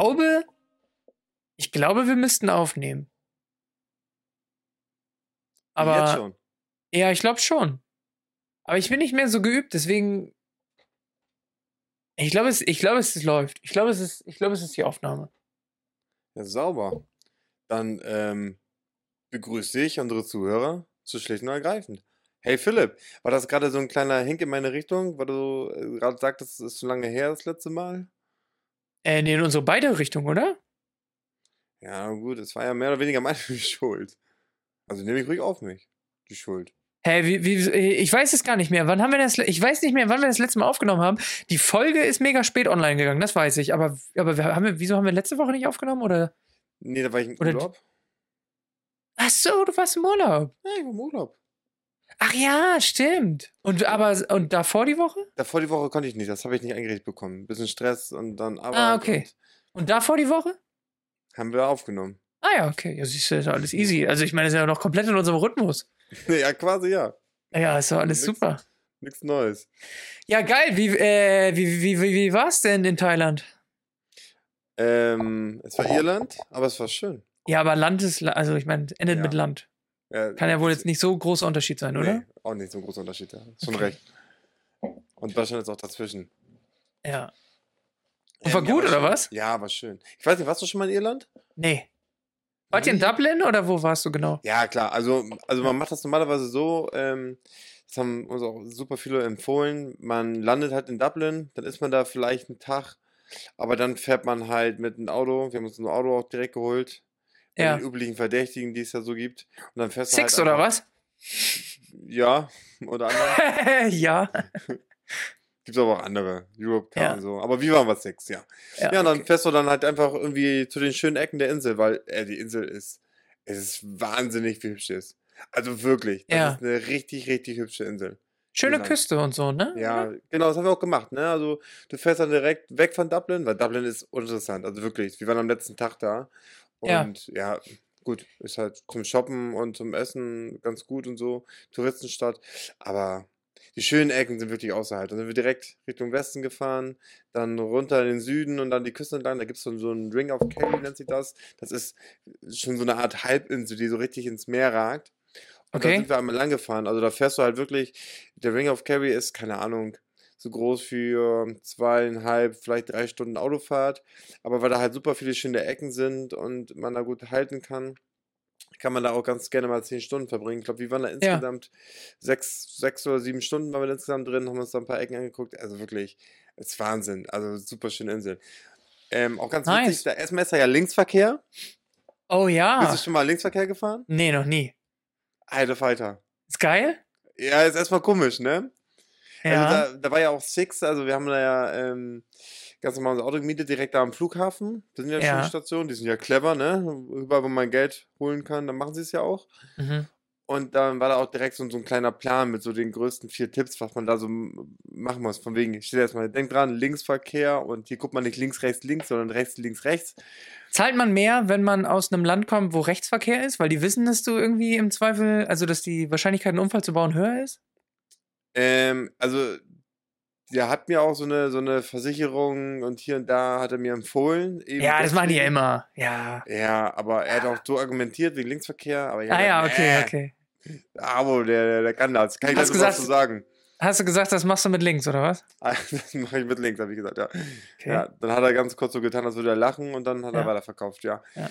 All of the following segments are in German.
glaube, ich glaube, wir müssten aufnehmen. Aber Jetzt schon. ja, ich glaube schon. Aber ich bin nicht mehr so geübt, deswegen. Ich glaube, es, ich glaube, es läuft. Ich glaube, es ist, ich glaube, es ist die Aufnahme. Ja, sauber. Dann ähm, begrüße ich unsere Zuhörer zu schlicht und ergreifend. Hey Philipp, war das gerade so ein kleiner Hink in meine Richtung, weil du äh, gerade sagtest, es ist schon lange her das letzte Mal? Äh, nee, in unsere beide Richtungen, oder? Ja, gut, es war ja mehr oder weniger meine Schuld. Also nehme ich ruhig auf mich, die Schuld. Hä, wie, wie, ich weiß es gar nicht mehr. Wann haben wir das? Ich weiß nicht mehr, wann wir das letzte Mal aufgenommen haben. Die Folge ist mega spät online gegangen, das weiß ich. Aber, aber haben wir, wieso haben wir letzte Woche nicht aufgenommen? Oder? Nee, da war ich im Oder- Urlaub. Ach so, du warst im Urlaub. Ja, ich war im Urlaub. Ach ja, stimmt. Und aber und davor die Woche? Davor die Woche konnte ich nicht, das habe ich nicht eingerichtet bekommen. Bisschen Stress und dann Arbeit. Ah, okay. Und davor die Woche? Und haben wir aufgenommen. Ah ja, okay. Ja, siehst du, ist alles easy. Also ich meine, das ist ja noch komplett in unserem Rhythmus. ja, quasi ja. Ja, ist doch alles Nix. super. Nichts Neues. Ja, geil. Wie, äh, wie, wie, wie, wie war's denn in Thailand? Ähm, es war Irland, aber es war schön. Ja, aber Land ist, also ich meine, endet Ja. mit Land. Ja, Kann ja wohl jetzt nicht so großer Unterschied sein, oder? Nee, auch nicht so ein großer Unterschied. Ja. Schon Okay. recht. Und Deutschland ist auch dazwischen. Ja. Und war ja, gut, oder schön. was? Ja, war schön. Ich weiß nicht, warst du schon mal in Irland? Nee. Wart ihr in? Dublin oder wo warst du genau? Ja, klar. Also, also man macht das normalerweise so, ähm, das haben uns auch super viele empfohlen. Man landet halt in Dublin, dann ist man da vielleicht einen Tag, aber dann fährt man halt mit einem Auto. Wir haben uns ein Auto auch direkt geholt. Ja. den üblichen Verdächtigen, die es ja so gibt. Und dann fährst du Six halt oder was? Ja, oder andere. ja. Gibt aber auch andere. Europe Car Ja. und so. Aber wie waren wir Six, ja. Ja, Ja, und dann okay. fährst du dann halt einfach irgendwie zu den schönen Ecken der Insel, weil äh, die Insel ist, es ist wahnsinnig, wie hübsch sie ist. Also wirklich, das Ja. ist eine richtig, richtig hübsche Insel. Schöne. Küste und so, ne? Ja, genau, das haben wir auch gemacht, ne? Also du fährst dann direkt weg von Dublin, weil Dublin ist uninteressant, also wirklich. Wir waren am letzten Tag da. Und ja, gut, ist halt zum Shoppen und zum Essen ganz gut und so, Touristenstadt, aber die schönen Ecken sind wirklich außerhalb. Dann sind wir direkt Richtung Westen gefahren, dann runter in den Süden und dann die Küste entlang. Da gibt es so, so einen Ring of Kerry, nennt sich das. Das ist schon so eine Art Halbinsel, die so richtig ins Meer ragt. Und da Okay. sind wir einmal lang gefahren. Also da fährst du halt wirklich, der Ring of Kerry ist, keine Ahnung, so groß für zweieinhalb, vielleicht drei Stunden Autofahrt. Aber weil da halt super viele schöne Ecken sind und man da gut halten kann, kann man da auch ganz gerne mal zehn Stunden verbringen. Ich glaube, wir waren da insgesamt sechs, sechs oder sieben Stunden waren wir insgesamt drin, haben uns da ein paar Ecken angeguckt. Also wirklich, es ist Wahnsinn. Also super schöne Insel. Ähm, auch ganz Nice. witzig, da erstmal ist da ja Linksverkehr. Oh Bist ja. du schon mal Linksverkehr gefahren? Nee, noch nie. Alter Falter. Ist geil? Ja, ist erstmal komisch, ne? Ja. Also da, da war ja auch Six, also wir haben da ja ähm, ganz normal unser Auto gemietet, direkt da am Flughafen. Das sind ja, Ja. Stationen, die sind ja clever, ne? Überall, wo man Geld holen kann, dann machen sie es ja auch. mhm. Und dann war da auch direkt so, so ein kleiner Plan mit so den größten vier Tipps, was man da so machen muss. Von wegen, steht erstmal, denk dran, Linksverkehr und hier guckt man nicht links, rechts, links, sondern rechts, links, rechts. Zahlt man mehr, wenn man aus einem Land kommt, wo Rechtsverkehr ist? Weil die wissen, dass du irgendwie im Zweifel, also dass die Wahrscheinlichkeit, einen Unfall zu bauen, höher ist? Ähm, also, der hat mir auch so eine, so eine Versicherung und hier und da hat er mir empfohlen. Ja, das machen die ja immer. Ja. Ja, aber er hat auch so argumentiert wegen Linksverkehr. Aber Ah ja, okay, nee, okay. Abo, der, der, der kann das. Kann ich Hast das was gesagt- zu sagen? Hast du gesagt, das machst du mit links, oder was? Das mache ich mit links, habe ich gesagt, ja. Okay. ja. Dann hat er ganz kurz so getan, als würde er lachen und dann hat er Ja. weiterverkauft, ja. Ja.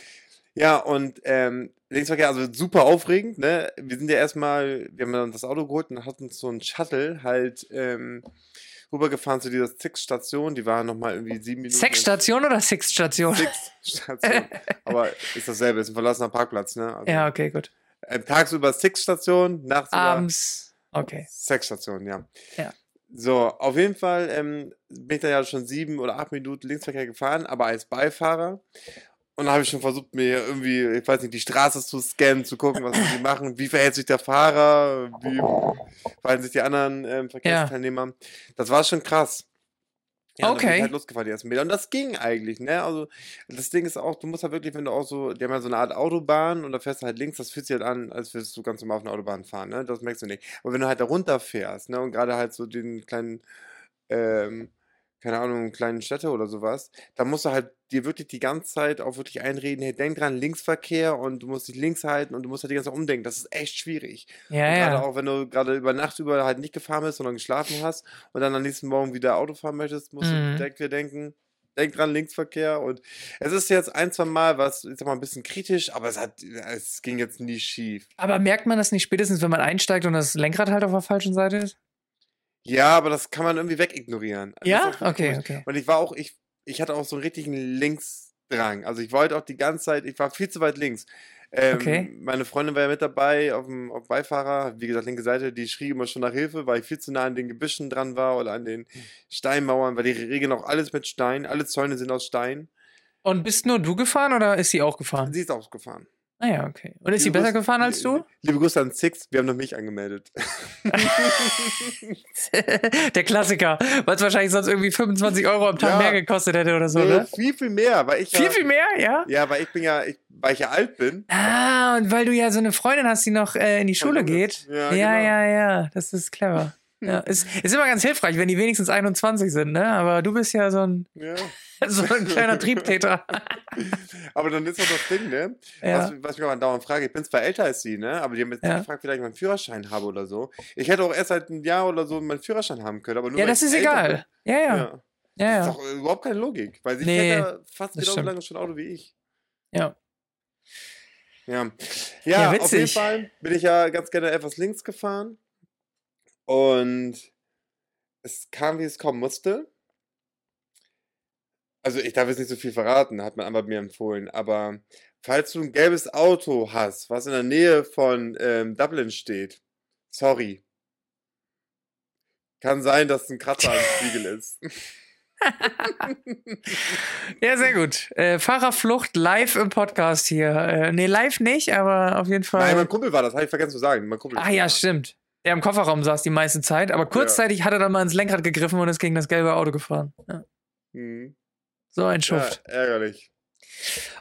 Ja, und ähm, Linksverkehr, also super aufregend, ne? Wir sind ja erstmal, wir haben dann das Auto geholt und hatten so einen Shuttle halt ähm, rübergefahren zu dieser Six-Station, die war nochmal irgendwie sieben Minuten. Sexstation oder Six-Station? Six-Station. Aber ist dasselbe, ist ein verlassener Parkplatz, ne? Also, Ja, okay, gut. ähm, tagsüber Six-Station, nachts über Abends. Okay. Sexstation, ja. Ja. So, auf jeden Fall ähm, bin ich dann ja schon sieben oder acht Minuten Linksverkehr gefahren, aber als Beifahrer. Und da habe ich schon versucht, mir irgendwie, ich weiß nicht, die Straße zu scannen, zu gucken, was die machen, wie verhält sich der Fahrer, wie verhalten sich die anderen ähm, Verkehrsteilnehmer. Das war schon krass. Ja, und dann bin Okay. ich halt losgefahren, die ersten Meter. Und das ging eigentlich, ne? Also, das Ding ist auch, du musst halt wirklich, wenn du auch so, die haben ja so eine Art Autobahn und da fährst du halt links, das fühlt sich halt an, als würdest du ganz normal auf einer Autobahn fahren, ne? Das merkst du nicht. Aber wenn du halt da runterfährst, ne? Und gerade halt so den kleinen, ähm, keine Ahnung, kleinen Städte oder sowas, da musst du halt dir wirklich die ganze Zeit auch wirklich einreden, hey, denk dran, Linksverkehr und du musst dich links halten und du musst halt die ganze Zeit umdenken. Das ist echt schwierig. Ja, und gerade ja. auch, wenn du gerade über Nacht über halt nicht gefahren bist, sondern geschlafen hast und dann am nächsten Morgen wieder Auto fahren möchtest, musst Mhm. du direkt wieder denken, denk dran, Linksverkehr. Und es ist jetzt ein, zwei Mal was, ich sag mal, ein bisschen kritisch, aber es hat, es ging jetzt nie schief. Aber merkt man das nicht spätestens, wenn man einsteigt und das Lenkrad halt auf der falschen Seite ist? Ja, aber das kann man irgendwie wegignorieren. Das Ja? Okay, okay. Und ich war auch, ich, ich hatte auch so einen richtigen Linksdrang. Also ich wollte auch die ganze Zeit, ich war viel zu weit links. Ähm, Okay. Meine Freundin war ja mit dabei auf dem auf dem Beifahrer, wie gesagt, linke Seite, die schrie immer schon nach Hilfe, weil ich viel zu nah an den Gebüschen dran war oder an den Steinmauern, weil die regeln auch alles mit Stein, alle Zäune sind aus Stein. Und bist nur du gefahren oder ist sie auch gefahren? Sie ist auch gefahren. Ah ja, okay. Und ist sie Liebe besser Grüße- gefahren als du? Liebe Grüße an Six, wir haben noch mich angemeldet. Der Klassiker, weil es wahrscheinlich sonst irgendwie 25 Euro am Tag Ja. mehr gekostet hätte oder so, Nee, ne? Viel, viel mehr, weil ich Viel, ja, viel mehr, ja? Ja, weil ich bin ja, ich, weil ich ja alt bin. Ah, und weil du ja so eine Freundin hast, die noch äh, in die Schule Junge. geht. Ja, ja, genau. ja, ja, das ist clever. Ja, ist, ist immer ganz hilfreich, wenn die wenigstens 21 sind, ne? Aber du bist ja so ein, Ja. so ein kleiner Triebtäter. Aber dann ist doch das Ding, ne? Ja. Was, was ich mich auch dauernd frage, ich bin zwar älter als sie, ne? Aber die haben jetzt Ja. nicht gefragt, vielleicht meinen Führerschein habe oder so. Ich hätte auch erst seit einem Jahr oder so meinen Führerschein haben können, aber nur Ja, das ist egal. Ja, ja. Ja. Ja, Das ist doch überhaupt keine Logik, weil sie Nee, fährt ja fast genauso lange schon Auto wie ich. Ja. Ja, Ja, ja, auf jeden. Fall bin ich ja ganz gerne etwas links gefahren und es kam, wie es kommen musste. Also ich darf jetzt nicht so viel verraten, hat mein Anwalt mir empfohlen, aber falls du ein gelbes Auto hast, was in der Nähe von ähm, Dublin steht, sorry. Kann sein, dass ein Kratzer am Spiegel ist. Ja, sehr gut. Äh, Fahrerflucht live im Podcast hier. Äh, nee, live nicht, aber auf jeden Fall. Nein, mein Kumpel war das, habe ich vergessen zu sagen. Mein Kumpel Ah ja, stimmt. Der im Kofferraum saß die meiste Zeit, aber kurzzeitig hat er dann mal ins Lenkrad gegriffen und ist gegen das gelbe Auto gefahren. Ja. Mhm. So ein Ja, Schuft. ärgerlich.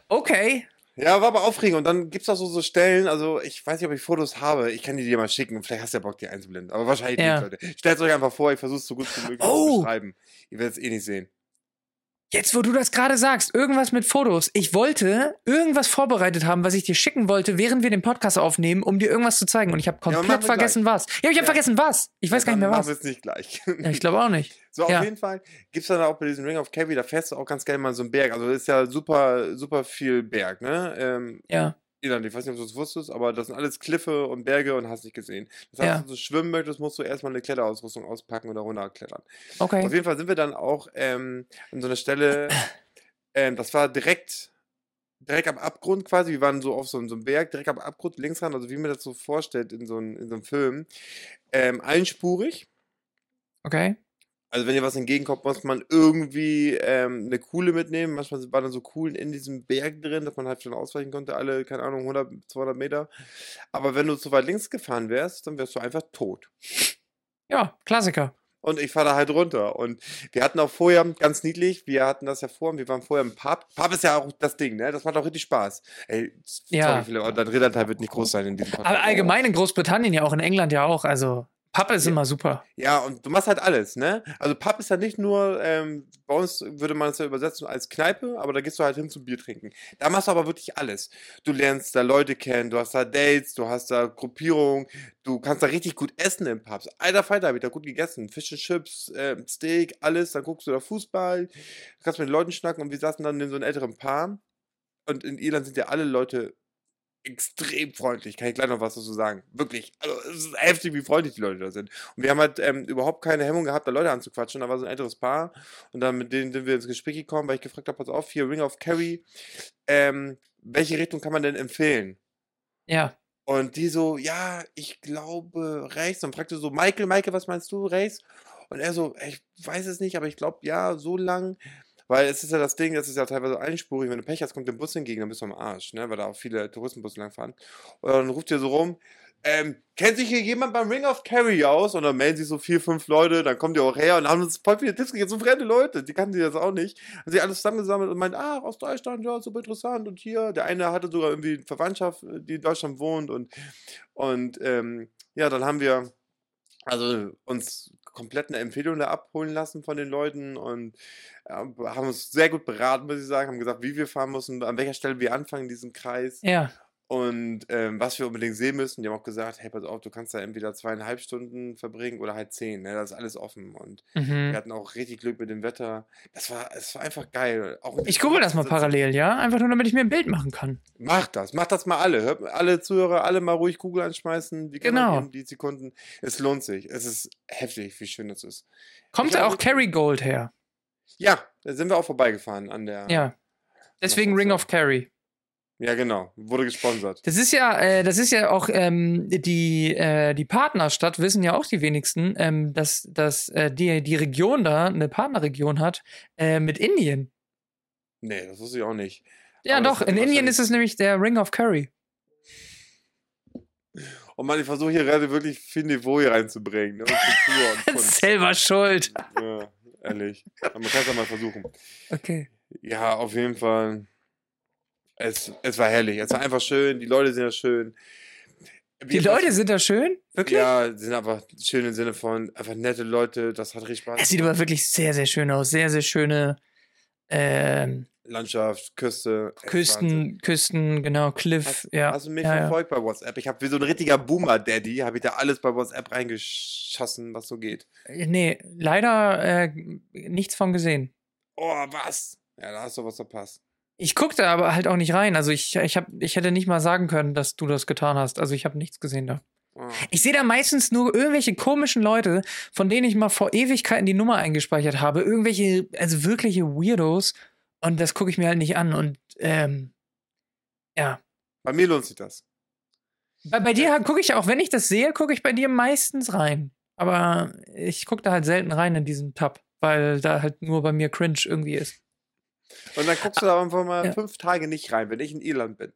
Okay. Ja, war aber aufregend. Und dann gibt es auch so, so Stellen, also ich weiß nicht, ob ich Fotos habe. Ich kann die dir mal schicken. Vielleicht hast du ja Bock, die einzublenden. Aber wahrscheinlich Ja. nicht, Leute. Stellt euch einfach vor, ich versuche es so gut wie möglich Oh! zu beschreiben. Ihr werdet es eh nicht sehen. Jetzt, wo du das gerade sagst, irgendwas mit Fotos. Ich wollte irgendwas vorbereitet haben, was ich dir schicken wollte, während wir den Podcast aufnehmen, um dir irgendwas zu zeigen. Und ich habe komplett machen wir vergessen, was. Ja, ich habe Ja. vergessen, was. Ich weiß gar Dann nicht mehr machen was. wir es nicht gleich. Ja, ich glaube auch nicht. so, auf Ja. jeden Fall gibt es dann auch bei diesem Ring of Kerry, da fährst du auch ganz gerne mal so einen Berg. Also das ist ja super, super viel Berg, ne? Ähm, Ja. Irland, ich weiß nicht, ob du es wusstest, aber das sind alles Kliffe und Berge und hast nicht gesehen. Das heißt, Ja. wenn du schwimmen möchtest, musst du erstmal eine Kletterausrüstung auspacken oder runterklettern. Okay. Auf jeden Fall sind wir dann auch ähm, an so einer Stelle, ähm, das war direkt, direkt am Abgrund quasi. Wir waren so auf so, einem- so einem Berg, direkt am Abgrund links ran, also wie man das so vorstellt in so, einem- in so einem Film. Ähm, einspurig. Okay. Also wenn dir was entgegenkommt, muss man irgendwie ähm, eine Kuhle mitnehmen. Manchmal waren dann so Kuhlen in diesem Berg drin, dass man halt schon ausweichen konnte, alle, keine Ahnung, 100, 200 Meter. Aber wenn du zu weit links gefahren wärst, dann wärst du einfach tot. Ja, Klassiker. Und ich fahre da halt runter. Und wir hatten auch vorher, ganz niedlich, wir hatten das ja vor, wir waren vorher im Pub. Pub ist ja auch das Ding, ne? Das macht auch richtig Spaß. Ey, Ja. sorry, Philipp, dein Redanteil wird nicht groß sein in diesem Podcast. Aber allgemein in Großbritannien ja auch, in England ja auch. Also, Pappe ist Ja. immer super. Ja, und du machst halt alles, ne? Also Pub ist ja nicht nur, ähm, bei uns würde man es ja übersetzen als Kneipe, aber da gehst du halt hin zum Bier trinken. Da machst du aber wirklich alles. Du lernst da Leute kennen, du hast da Dates, du hast da Gruppierungen, du kannst da richtig gut essen im Pubs. Alter Falter, hab ich da gut gegessen. And Chips, ähm, Steak, alles, dann guckst du da Fußball, kannst mit den Leuten schnacken und wir saßen dann in so einem älteren Paar. Und in Irland sind ja alle Leute extrem freundlich. Kann ich gleich noch was dazu sagen. Wirklich. Also, es ist heftig, wie freundlich die Leute da sind. Und wir haben halt ähm, überhaupt keine Hemmung gehabt, da Leute anzuquatschen. Da war so ein älteres Paar. Und dann mit denen sind wir ins Gespräch gekommen, weil ich gefragt habe, pass auf, hier Ring of Kerry. Ähm, welche Richtung kann man denn empfehlen? Ja. Und die so, ja, ich glaube rechts. Und fragte so, Michael, Michael, was meinst du, rechts? Und er so, ich weiß es nicht, aber ich glaube, ja, so lang. Weil es ist ja das Ding, das ist ja teilweise einspurig. Wenn du Pech hast, kommt der Bus entgegen, dann bist du am Arsch, ne? Weil da auch viele Touristenbusse langfahren. Und dann ruft ihr so rum, ähm, kennt sich hier jemand beim Ring of Kerry aus? Und dann melden sich so vier, fünf Leute, dann kommen die auch her und haben uns voll viele Tipps gegeben, so fremde Leute, die kannten die das auch nicht. Haben sich alles zusammengesammelt und meinen, ah, aus Deutschland, ja, super interessant. Und hier, der eine hatte sogar irgendwie eine Verwandtschaft, die in Deutschland wohnt und, und ähm, ja, dann haben wir also uns komplett eine Empfehlung da abholen lassen von den Leuten und äh, haben uns sehr gut beraten, muss ich sagen, haben gesagt, wie wir fahren müssen, an welcher Stelle wir anfangen in diesem Kreis Ja. Und ähm, was wir unbedingt sehen müssen. Die haben auch gesagt, hey, pass auf, du kannst da entweder zweieinhalb Stunden verbringen oder halt zehn, ne? das ist alles offen und wir Mhm. hatten auch richtig Glück mit dem Wetter. Das war, es war einfach geil. Auch Ich google das mal parallel, ja? Einfach nur, damit ich mir ein Bild machen kann. Macht das, macht das mal alle. Hört alle Zuhörer, alle mal ruhig Google anschmeißen. Können Genau. Die Sekunden. Es lohnt sich. Es ist heftig, wie schön das ist. Kommt da auch Kerry Gold her? Ja, da sind wir auch vorbeigefahren an der. Ja. Deswegen Ring of Kerry. Ja, genau. Wurde gesponsert. Das ist ja, äh, das ist ja auch ähm, die, äh, die Partnerstadt, wissen ja auch die wenigsten, ähm, dass, dass äh, die, die Region da eine Partnerregion hat äh, mit Indien. Nee, das wusste ich auch nicht. Ja, Aber doch, in Indien ist es nämlich der Ring of Kerry. Und man, ich versuche hier gerade wirklich viel Niveau hier reinzubringen. Ne? Und und. Selber schuld. Ja, ehrlich. Aber man kann es ja mal versuchen. Okay. Ja, auf jeden Fall. Es, es war herrlich. Es war einfach schön. Die Leute sind ja schön. Die Leute sind da schön? Wirklich? Ja, sind einfach schön im Sinne von einfach nette Leute. Das hat richtig Spaß. Es sieht aber wirklich sehr, sehr schön aus. Sehr, sehr schöne ähm, Landschaft, Küste. Küsten, Küsten, genau, Cliff. Hast, ja. hast du mich ja, ja. verfolgt bei WhatsApp? Ich habe wie so ein richtiger Boomer-Daddy, habe ich da alles bei WhatsApp reingeschossen, was so geht. Nee, leider äh, nichts von gesehen. Oh, was? Ja, da hast du was verpasst. Ich guckte aber halt auch nicht rein. Also ich, ich, hab, ich hätte nicht mal sagen können, dass du das getan hast. Also ich habe nichts gesehen da. Oh. Ich sehe da meistens nur irgendwelche komischen Leute, von denen ich mal vor Ewigkeiten die Nummer eingespeichert habe. Irgendwelche, also wirkliche Weirdos. Und das gucke ich mir halt nicht an. Und ähm, ja. Bei mir lohnt sich das. Bei, bei dir gucke ich auch, wenn ich das sehe, gucke ich bei dir meistens rein. Aber ich gucke da halt selten rein in diesen Tab, weil da halt nur bei mir cringe irgendwie ist. Und dann guckst du da einfach mal Ja. fünf Tage nicht rein, wenn ich in Irland bin.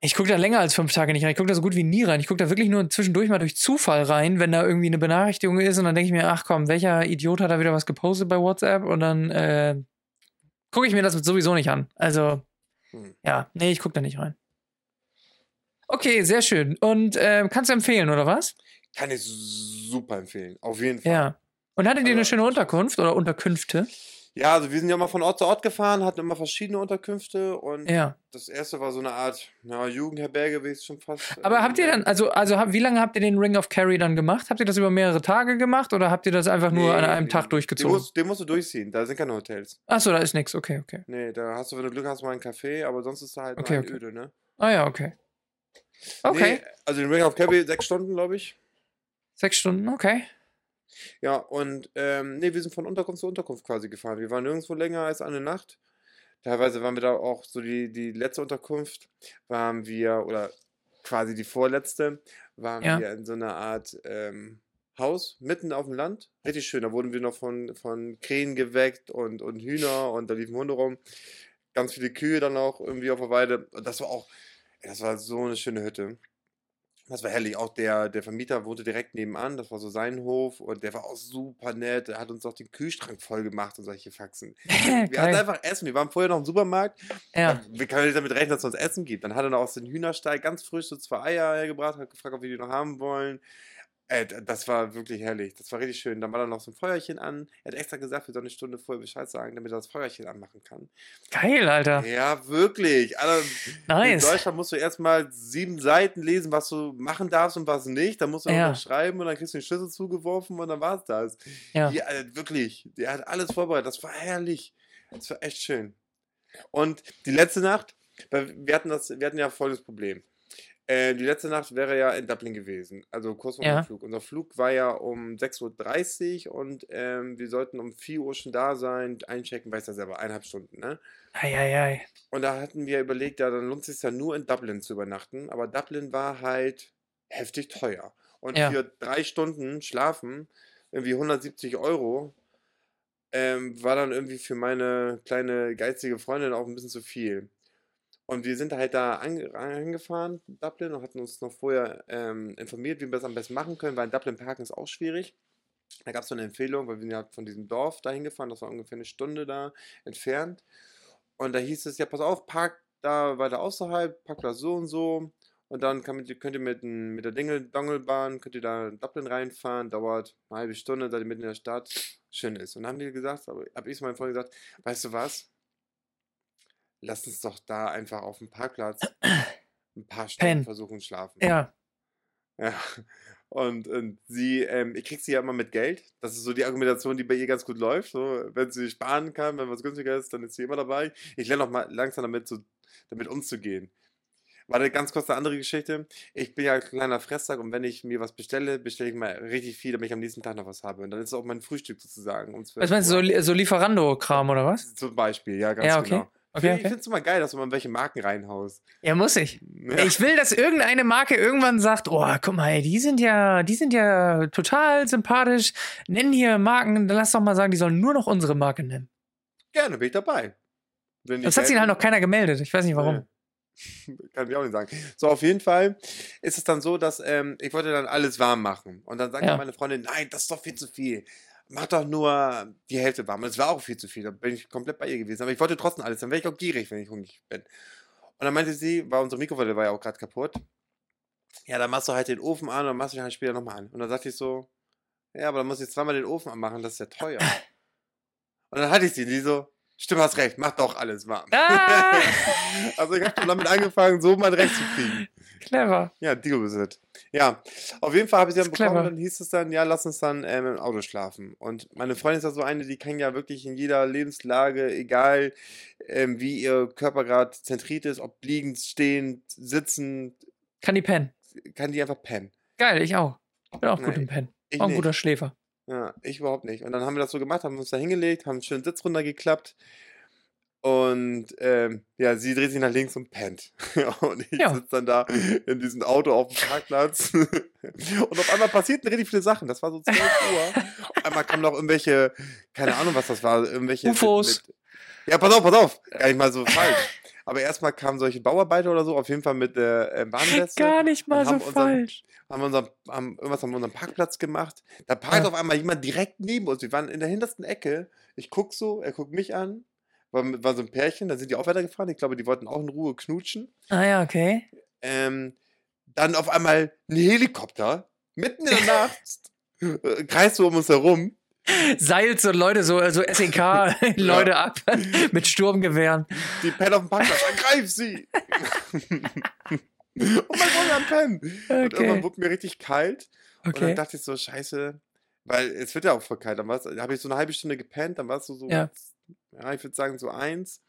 Ich gucke da länger als fünf Tage nicht rein. Ich gucke da so gut wie nie rein. Ich gucke da wirklich nur zwischendurch mal durch Zufall rein, wenn da irgendwie eine Benachrichtigung ist. Und dann denke ich mir, ach komm, welcher Idiot hat da wieder was gepostet bei WhatsApp? Und dann äh, gucke ich mir das sowieso nicht an. Also, Hm. ja, nee, ich gucke da nicht rein. Okay, sehr schön. Und äh, kannst du empfehlen, oder was? Kann ich super empfehlen. Auf jeden Fall. Ja. Und hattet ihr eine Also, schöne Unterkunft oder Unterkünfte? Ja, also wir sind ja mal von Ort zu Ort gefahren, hatten immer verschiedene Unterkünfte und Ja. das erste war so eine Art ja, Jugendherberge, wie es schon fast. Aber habt ihr dann, also, also wie lange habt ihr den Ring of Carry dann gemacht? Habt ihr das über mehrere Tage gemacht oder habt ihr das einfach nur an Nee, einem Tag Den durchgezogen? musst, den musst du durchziehen, da sind keine Hotels. Achso, da ist nichts. Okay, okay. Nee, da hast du, wenn du Glück hast, mal ein Café, aber sonst ist da halt Okay, okay. öde, ne? Ah ja, okay. Okay. Nee, also den Ring of Cabby sechs Stunden, glaube ich. Sechs Stunden, okay. Ja, und ähm, nee, wir sind von Unterkunft zu Unterkunft quasi gefahren. Wir waren nirgendwo länger als eine Nacht. Teilweise waren wir da auch so die, die letzte Unterkunft, waren wir, oder quasi die vorletzte, waren Ja. wir in so einer Art ähm, Haus mitten auf dem Land. Richtig schön. Da wurden wir noch von, von Krähen geweckt und, und Hühner und da liefen Hunde rum. Ganz viele Kühe dann auch irgendwie auf der Weide. Und das war auch, das war so eine schöne Hütte. Das war herrlich. Auch der, der Vermieter wohnte direkt nebenan. Das war so sein Hof. Und der war auch super nett. Er hat uns auch den Kühlschrank voll gemacht und solche Faxen. Wir hatten einfach Essen. Wir waren vorher noch im Supermarkt. Ja. Wir können nicht damit rechnen, dass es uns Essen gibt. Dann hat er noch aus dem Hühnerstall ganz frisch so zwei Eier hergebracht, hat gefragt, ob wir die noch haben wollen. Äh, das war wirklich herrlich. Das war richtig schön. Dann war da noch so ein Feuerchen an. Er hat extra gesagt, wir sollen eine Stunde vorher Bescheid sagen, damit er das Feuerchen anmachen kann. Geil, Alter. Ja, wirklich. Also, Nice. In Deutschland musst du erstmal sieben Seiten lesen, was du machen darfst und was nicht. Dann musst du Ja. noch schreiben und dann kriegst du den Schlüssel zugeworfen und dann war's das. Ja. Ja, äh, wirklich. Der hat alles vorbereitet. Das war herrlich. Das war echt schön. Und die letzte Nacht, wir hatten, das, wir hatten ja folgendes Problem. Äh, die letzte Nacht wäre ja in Dublin gewesen, also kurz vor Ja. Flug. Unser Flug war ja um 6.30 Uhr und ähm, wir sollten um 4 Uhr schon da sein, einchecken, weiß ja selber, eineinhalb Stunden, ne? Eieiei. Und da hatten wir überlegt, ja, dann lohnt es sich ja nur in Dublin zu übernachten. Aber Dublin war halt heftig teuer. Und Ja. für drei Stunden schlafen, irgendwie 170 Euro, ähm, war dann irgendwie für meine kleine geizige Freundin auch ein bisschen zu viel. Und wir sind halt da ange angefahren, Dublin, und hatten uns noch vorher ähm, informiert, wie wir das am besten machen können, weil in Dublin parken ist auch schwierig. Da gab es so eine Empfehlung, weil wir sind ja von diesem Dorf dahin gefahren, das war ungefähr eine Stunde da entfernt. Und da hieß es, ja, pass auf, park da weiter außerhalb, Parkplatz so und so. Und dann man- könnt ihr mit, mit der Dingle Dongelbahn, könnt ihr da in Dublin reinfahren, dauert eine halbe Stunde, seid ihr mitten in der Stadt, schön ist. Und dann haben die gesagt, habe ich zu meinem Freund gesagt, weißt du was? Lass uns doch da einfach auf dem Parkplatz ein paar Stunden versuchen schlafen. Ja. Ja. Und, und sie, ähm, ich krieg sie ja immer mit Geld. Das ist so die Argumentation, die bei ihr ganz gut läuft. So, wenn sie sparen kann, wenn was günstiger ist, dann ist sie immer dabei. Ich lerne auch mal langsam damit, so, damit umzugehen. War eine ganz kurz eine andere Geschichte. Ich bin ja ein kleiner Fresssack und wenn ich mir was bestelle, bestelle ich mal richtig viel, damit ich am nächsten Tag noch was habe. Und dann ist es auch mein Frühstück sozusagen. Um 12 Was meinst du, so, so Lieferando-Kram oder was? Zum Beispiel, ja, ganz Ja, okay. genau. Okay, Ich okay. finde es immer geil, dass du mal welche Marken reinhaust. Ja, muss ich. Ja. Ich will, dass irgendeine Marke irgendwann sagt, oh, guck mal, ey, die sind ja, die sind ja total sympathisch. Nennen hier Marken, dann lass doch mal sagen, die sollen nur noch unsere Marke nennen. Gerne, bin ich dabei. Wenn Das hat sich halt noch keiner gemeldet. Ich weiß nicht warum. Nee. Kann ich auch nicht sagen. So, auf jeden Fall ist es dann so, dass ähm, ich wollte dann alles warm machen. Und dann sagt Ja. meine Freundin, nein, das ist doch viel zu viel. Mach doch nur die Hälfte warm. Und es war auch viel zu viel. Da bin ich komplett bei ihr gewesen. Aber ich wollte trotzdem alles. Dann wäre ich auch gierig, wenn ich hungrig bin. Und dann meinte sie, war unsere Mikrowelle war ja auch gerade kaputt. Ja, dann machst du halt den Ofen an und dann machst du ihn halt später nochmal an. Und dann sagte ich so, ja, aber dann muss ich zweimal den Ofen anmachen, das ist ja teuer. Und dann hatte ich sie, die so, stimmt, hast recht, mach doch alles warm. Ah, Also ich habe schon damit angefangen, so mein Recht zu kriegen. Clever. Ja, deal with it. Ja, auf jeden Fall habe ich sie dann bekommen, clever. dann hieß es dann, ja, lass uns dann ähm, im Auto schlafen. Und meine Freundin ist ja so eine, die kann ja wirklich in jeder Lebenslage, egal ähm, wie ihr Körper gerade zentriert ist, ob liegend, stehend, sitzend, Kann die pennen. kann die einfach pennen. Geil, ich auch. Ich bin auch gut Nee, im Pennen. Ich Auch ein nicht. guter Schläfer. Ja, ich überhaupt nicht. Und dann haben wir das so gemacht, haben uns da hingelegt, haben einen schönen Sitz runtergeklappt. Und ähm, ja, sie dreht sich nach links und pennt. und ich Ja. sitze dann da in diesem Auto auf dem Parkplatz. und auf einmal passierten richtig viele Sachen. Das war so 12 Uhr. Auf einmal kamen noch irgendwelche, keine Ahnung, was das war, irgendwelche. mit- UFOs. Mit, ja, pass auf, pass auf. Gar nicht mal so falsch. Aber erstmal kamen solche Bauarbeiter oder so, auf jeden Fall mit äh, Warnweste Gar nicht mal so unseren- falsch. haben, unser, haben irgendwas an unserem Parkplatz gemacht. Da parkt Ja. auf einmal jemand direkt neben uns. Wir waren in der hintersten Ecke. Ich guck so, er guckt mich an. War, war so ein Pärchen, dann sind die auch weitergefahren. Ich glaube, die wollten auch in Ruhe knutschen. Ah ja, okay. Ähm, dann auf einmal ein Helikopter, mitten in der Nacht, äh, kreist so um uns herum. Seilt so Leute, so, so SEK-Leute ab mit Sturmgewehren. Die pennen auf dem Parkplatz, ergreif sie! und mein Freund am Pennen. Und irgendwann Okay. wurde mir richtig kalt. Und dann Okay. dachte ich so, scheiße, weil es wird ja auch voll kalt. Dann war's- da habe ich so eine halbe Stunde gepennt, dann war es so, so Ja. Ja. ich würde sagen so eins.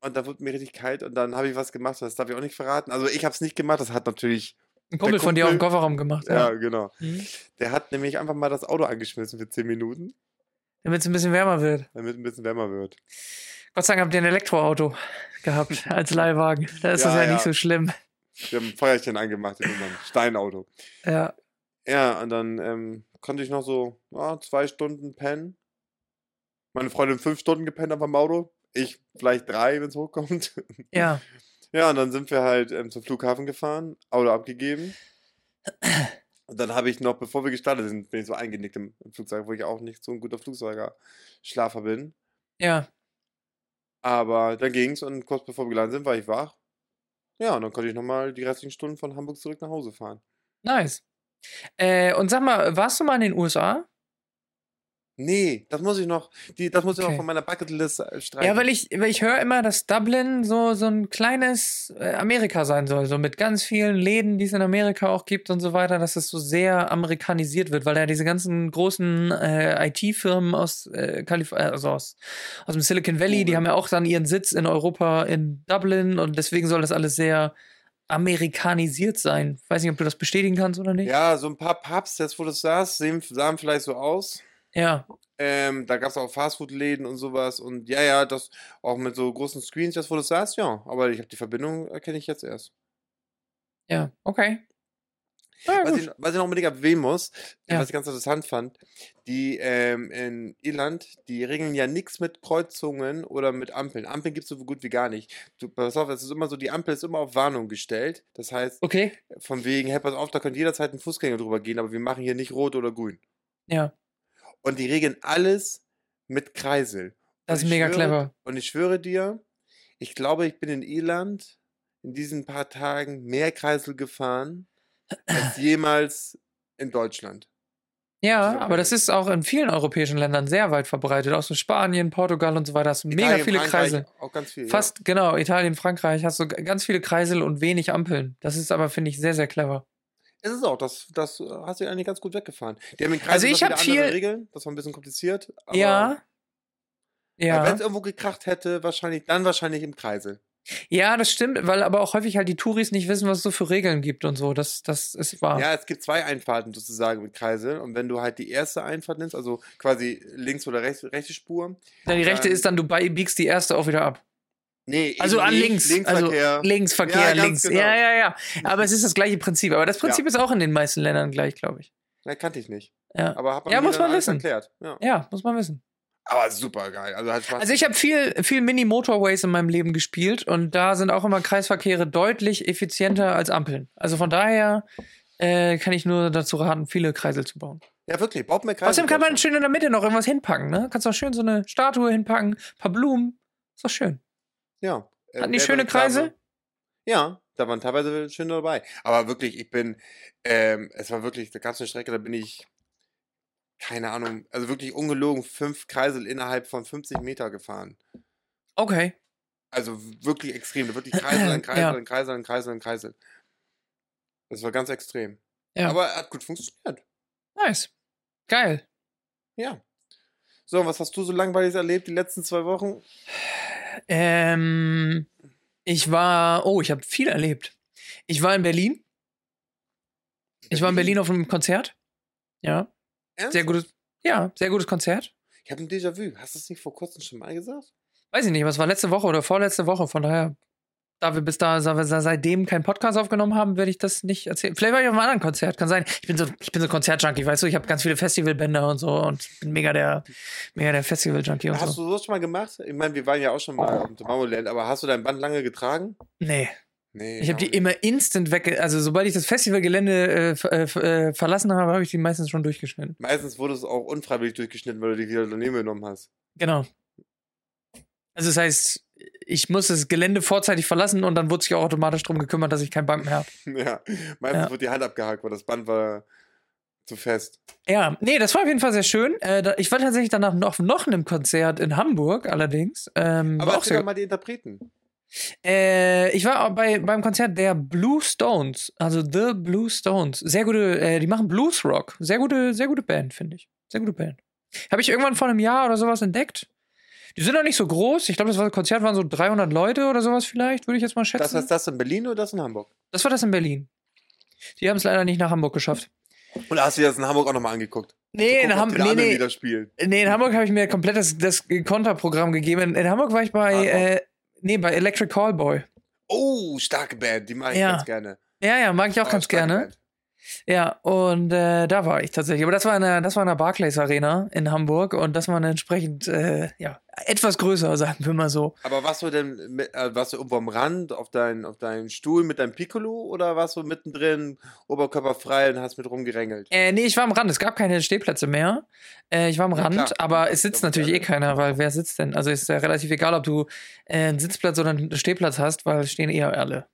Und dann wurde mir richtig kalt und dann habe ich was gemacht, das darf ich auch nicht verraten. Also ich habe es nicht gemacht, das hat natürlich, Ein Kumpel von dir auf dem Kumpel- Kofferraum gemacht. ja, Ja. genau. Mhm. Der hat nämlich einfach mal das Auto angeschmissen für 10 Minuten, Damit es ein bisschen wärmer wird. damit es ein bisschen wärmer wird. Gott sei Dank habt ihr ein Elektroauto gehabt als Leihwagen. Da ist das Ja, ja, ja. nicht so schlimm. Wir haben ein Feuerchen angemacht in unserem Steinauto. Ja. Ja, und dann ähm, konnte ich noch so ja, zwei Stunden pennen. Meine Freundin fünf Stunden gepennt auf dem Auto. Ich vielleicht drei, wenn es hochkommt. Ja. Ja, und dann sind wir halt ähm, zum Flughafen gefahren, Auto abgegeben. Und dann habe ich noch, bevor wir gestartet sind, bin ich so eingenickt im, im Flugzeug, wo ich auch nicht so ein guter Flugzeuger-Schlafer bin. Ja. Aber dann ging's und kurz bevor wir gelandet sind, war ich wach. Ja, und dann konnte ich nochmal die restlichen Stunden von Hamburg zurück nach Hause fahren. Nice. Äh, und sag mal, warst du mal in den USA? Nee, das muss ich noch, die, das muss ich noch Okay. von meiner Bucketlist äh, streichen. Ja, weil ich, weil ich höre immer, dass Dublin so, so ein kleines äh, Amerika sein soll, so mit ganz vielen Läden, die es in Amerika auch gibt und so weiter, dass es so sehr amerikanisiert wird, weil ja diese ganzen großen äh, IT-Firmen aus äh, Kalifornien, also aus, aus dem Silicon Valley, die Google. haben ja auch dann ihren Sitz in Europa in Dublin und deswegen soll das alles sehr amerikanisiert sein. Weiß nicht, ob du das bestätigen kannst oder nicht. Ja, so ein paar Pubs, jetzt wo du sagst, sehen, sahen vielleicht so aus. Ja, Ähm, da gab es auch Fastfood-Läden und sowas. Und ja, ja, das auch mit so großen Screens, jetzt wo du sagst, ja. Aber ich habe die Verbindung, erkenne ich jetzt erst. ja, okay. Ja, Was ich, was ich noch unbedingt erwähnen muss, Ja. was ich ganz interessant fand, die ähm, in Irland, die regeln ja nichts mit Kreuzungen oder mit Ampeln. Ampeln gibt es so gut wie gar nicht. Du, pass auf, es ist immer so, die Ampel ist immer auf Warnung gestellt. Das heißt, Okay, von wegen, hey, pass auf, da könnte jederzeit ein Fußgänger drüber gehen, aber wir machen hier nicht rot oder grün. ja, Und die regeln alles mit Kreisel. das ist mega schwöre- clever. Und ich schwöre dir, ich glaube, ich bin in Irland in diesen paar Tagen mehr Kreisel gefahren als jemals in Deutschland. Ja, aber das ist auch in vielen europäischen Ländern sehr weit verbreitet. Auch so Spanien, Portugal und so weiter. Hast du mega viele Frankreich, Kreisel. Auch ganz viel. Fast, genau, Italien, Frankreich hast du ganz viele Kreisel und wenig Ampeln. Das ist aber, finde ich, sehr, sehr clever. Ja. Es ist auch, das, das hast du eigentlich ganz gut weggefahren. Die haben in Also ich noch hab wieder andere viel- Regeln. Das war ein bisschen kompliziert. Aber ja. Wenn Ja. es irgendwo gekracht hätte, wahrscheinlich, dann wahrscheinlich im Kreisel. Ja, das stimmt, weil aber auch häufig halt die Touris nicht wissen, was es so für Regeln gibt und so. Das, das ist wahr. Ja, es gibt zwei Einfahrten sozusagen mit Kreisel. Und wenn du halt die erste Einfahrt nimmst, also quasi links oder rechts, rechte Spur. Ja, die rechte ist dann, du biegst die erste auch wieder ab. Nee, Also an links. Linksverkehr. Also Linksverkehr, Ja, ganz links. genau. Ja, ja, ja. Aber es ist das gleiche Prinzip. Aber das Prinzip ist auch in den meisten Ländern gleich, glaube ich. Na, kannte ich nicht. Ja. Aber hat man Ja, mir muss man wissen. erklärt. Ja. ja, muss man wissen. Aber super geil. Also, hat Spaß Also ich habe viel, viel Mini-Motorways in meinem Leben gespielt und da sind auch immer Kreisverkehre deutlich effizienter als Ampeln. Also von daher äh, kann ich nur dazu raten, viele Kreisel zu bauen. Ja, wirklich. Baut mehr Kreisel. Außerdem kann man schön in der Mitte noch irgendwas hinpacken, ne? Kannst auch schön so eine Statue hinpacken, paar Blumen. Ist doch schön. Ja. Äh, Hatten die schöne Kreise? Ja, da waren teilweise schöne dabei. Aber wirklich, ich bin, ähm, es war wirklich, da gab es eine Strecke, da bin ich, keine Ahnung, also wirklich ungelogen, fünf Kreisel innerhalb von 50 Meter gefahren. Okay. Also wirklich extrem. Wirklich Kreisel an Kreisel Ja. an Kreisel an Kreisel an Kreisel. Das war ganz extrem. Ja. Aber hat gut funktioniert. Nice. Geil. Ja. So, was hast du so langweilig erlebt die letzten zwei Wochen? Ähm, ich war, oh, ich habe viel erlebt. Ich war in Berlin. Ich war in Berlin auf einem Konzert. Ja, Ernst? sehr gutes, ja, sehr gutes Konzert. Ich habe ein Déjà-vu. Hast du es nicht vor kurzem schon mal gesagt? Weiß ich nicht, aber es war letzte Woche oder vorletzte Woche, von daher, da wir bis da da wir seitdem keinen Podcast aufgenommen haben, werde ich das nicht erzählen. Vielleicht war ich auf einem anderen Konzert, kann sein. Ich bin so, ich bin so Konzertjunkie, weißt du, ich habe ganz viele Festivalbänder und so und bin mega der, mega der Festivaljunkie und Hast so. du sowas schon mal gemacht? Ich meine, wir waren ja auch schon mal auf dem Tomorrowland, aber hast du dein Band lange getragen? Nee, Nee. ich habe die nicht. immer instant weg, also sobald ich das Festivalgelände äh, äh, äh, verlassen habe, habe ich die meistens schon durchgeschnitten. Meistens wurde es auch unfreiwillig durchgeschnitten, weil du die wieder daneben genommen hast. Genau. Also das heißt, ich muss das Gelände vorzeitig verlassen und dann wurde sich auch automatisch darum gekümmert, dass ich kein Band mehr habe. ja. Meistens Ja. wurde die Hand abgehakt, weil das Band war zu fest. Ja, nee, das war auf jeden Fall sehr schön. Äh, ich war tatsächlich danach noch, noch einem Konzert in Hamburg, allerdings. Ähm, Aber auch sehr, doch mal die Interpreten. äh, ich war auch bei, beim Konzert der Blue Stones, also The Blue Stones. Sehr gute, äh, die machen Blues Rock. Sehr gute, sehr gute Band, finde ich. Sehr gute Band. Habe ich irgendwann vor einem Jahr oder sowas entdeckt. Die sind auch nicht so groß. Ich glaube, das war, Konzert waren so 300 Leute oder sowas vielleicht, würde ich jetzt mal schätzen. Das heißt das in Berlin oder das in Hamburg? Das war das in Berlin. Die haben es leider nicht nach Hamburg geschafft. Und hast du dir das in Hamburg auch nochmal angeguckt? Nee, Guck, in, ob Ham die nee, nee, nee, in Hamburg habe ich mir komplett das, das Konterprogramm gegeben. In, in Hamburg war ich bei, Rock. äh, nee, bei Electric Callboy. Oh, starke Band, die mag ich Ja. ganz gerne. Ja, ja, mag ich auch Oh, ganz gerne. Band. Ja, und äh, da war ich tatsächlich. Aber das war in der, das war in der Barclays Arena in Hamburg und das war entsprechend, äh, ja, etwas größer, sagen wir mal so. Aber warst du denn, mit, äh, warst du irgendwo am Rand auf deinen auf deinen Stuhl mit deinem Piccolo oder warst du mittendrin, oberkörperfrei und hast mit rumgerängelt? Äh, nee, ich war am Rand. Es gab keine Stehplätze mehr. Äh, ich war am Ja, Rand, klar. aber es sitzt natürlich eh ja- keiner, weil wer sitzt denn? Also ist ja relativ egal, ob du äh, einen Sitzplatz oder einen Stehplatz hast, weil es stehen eher alle.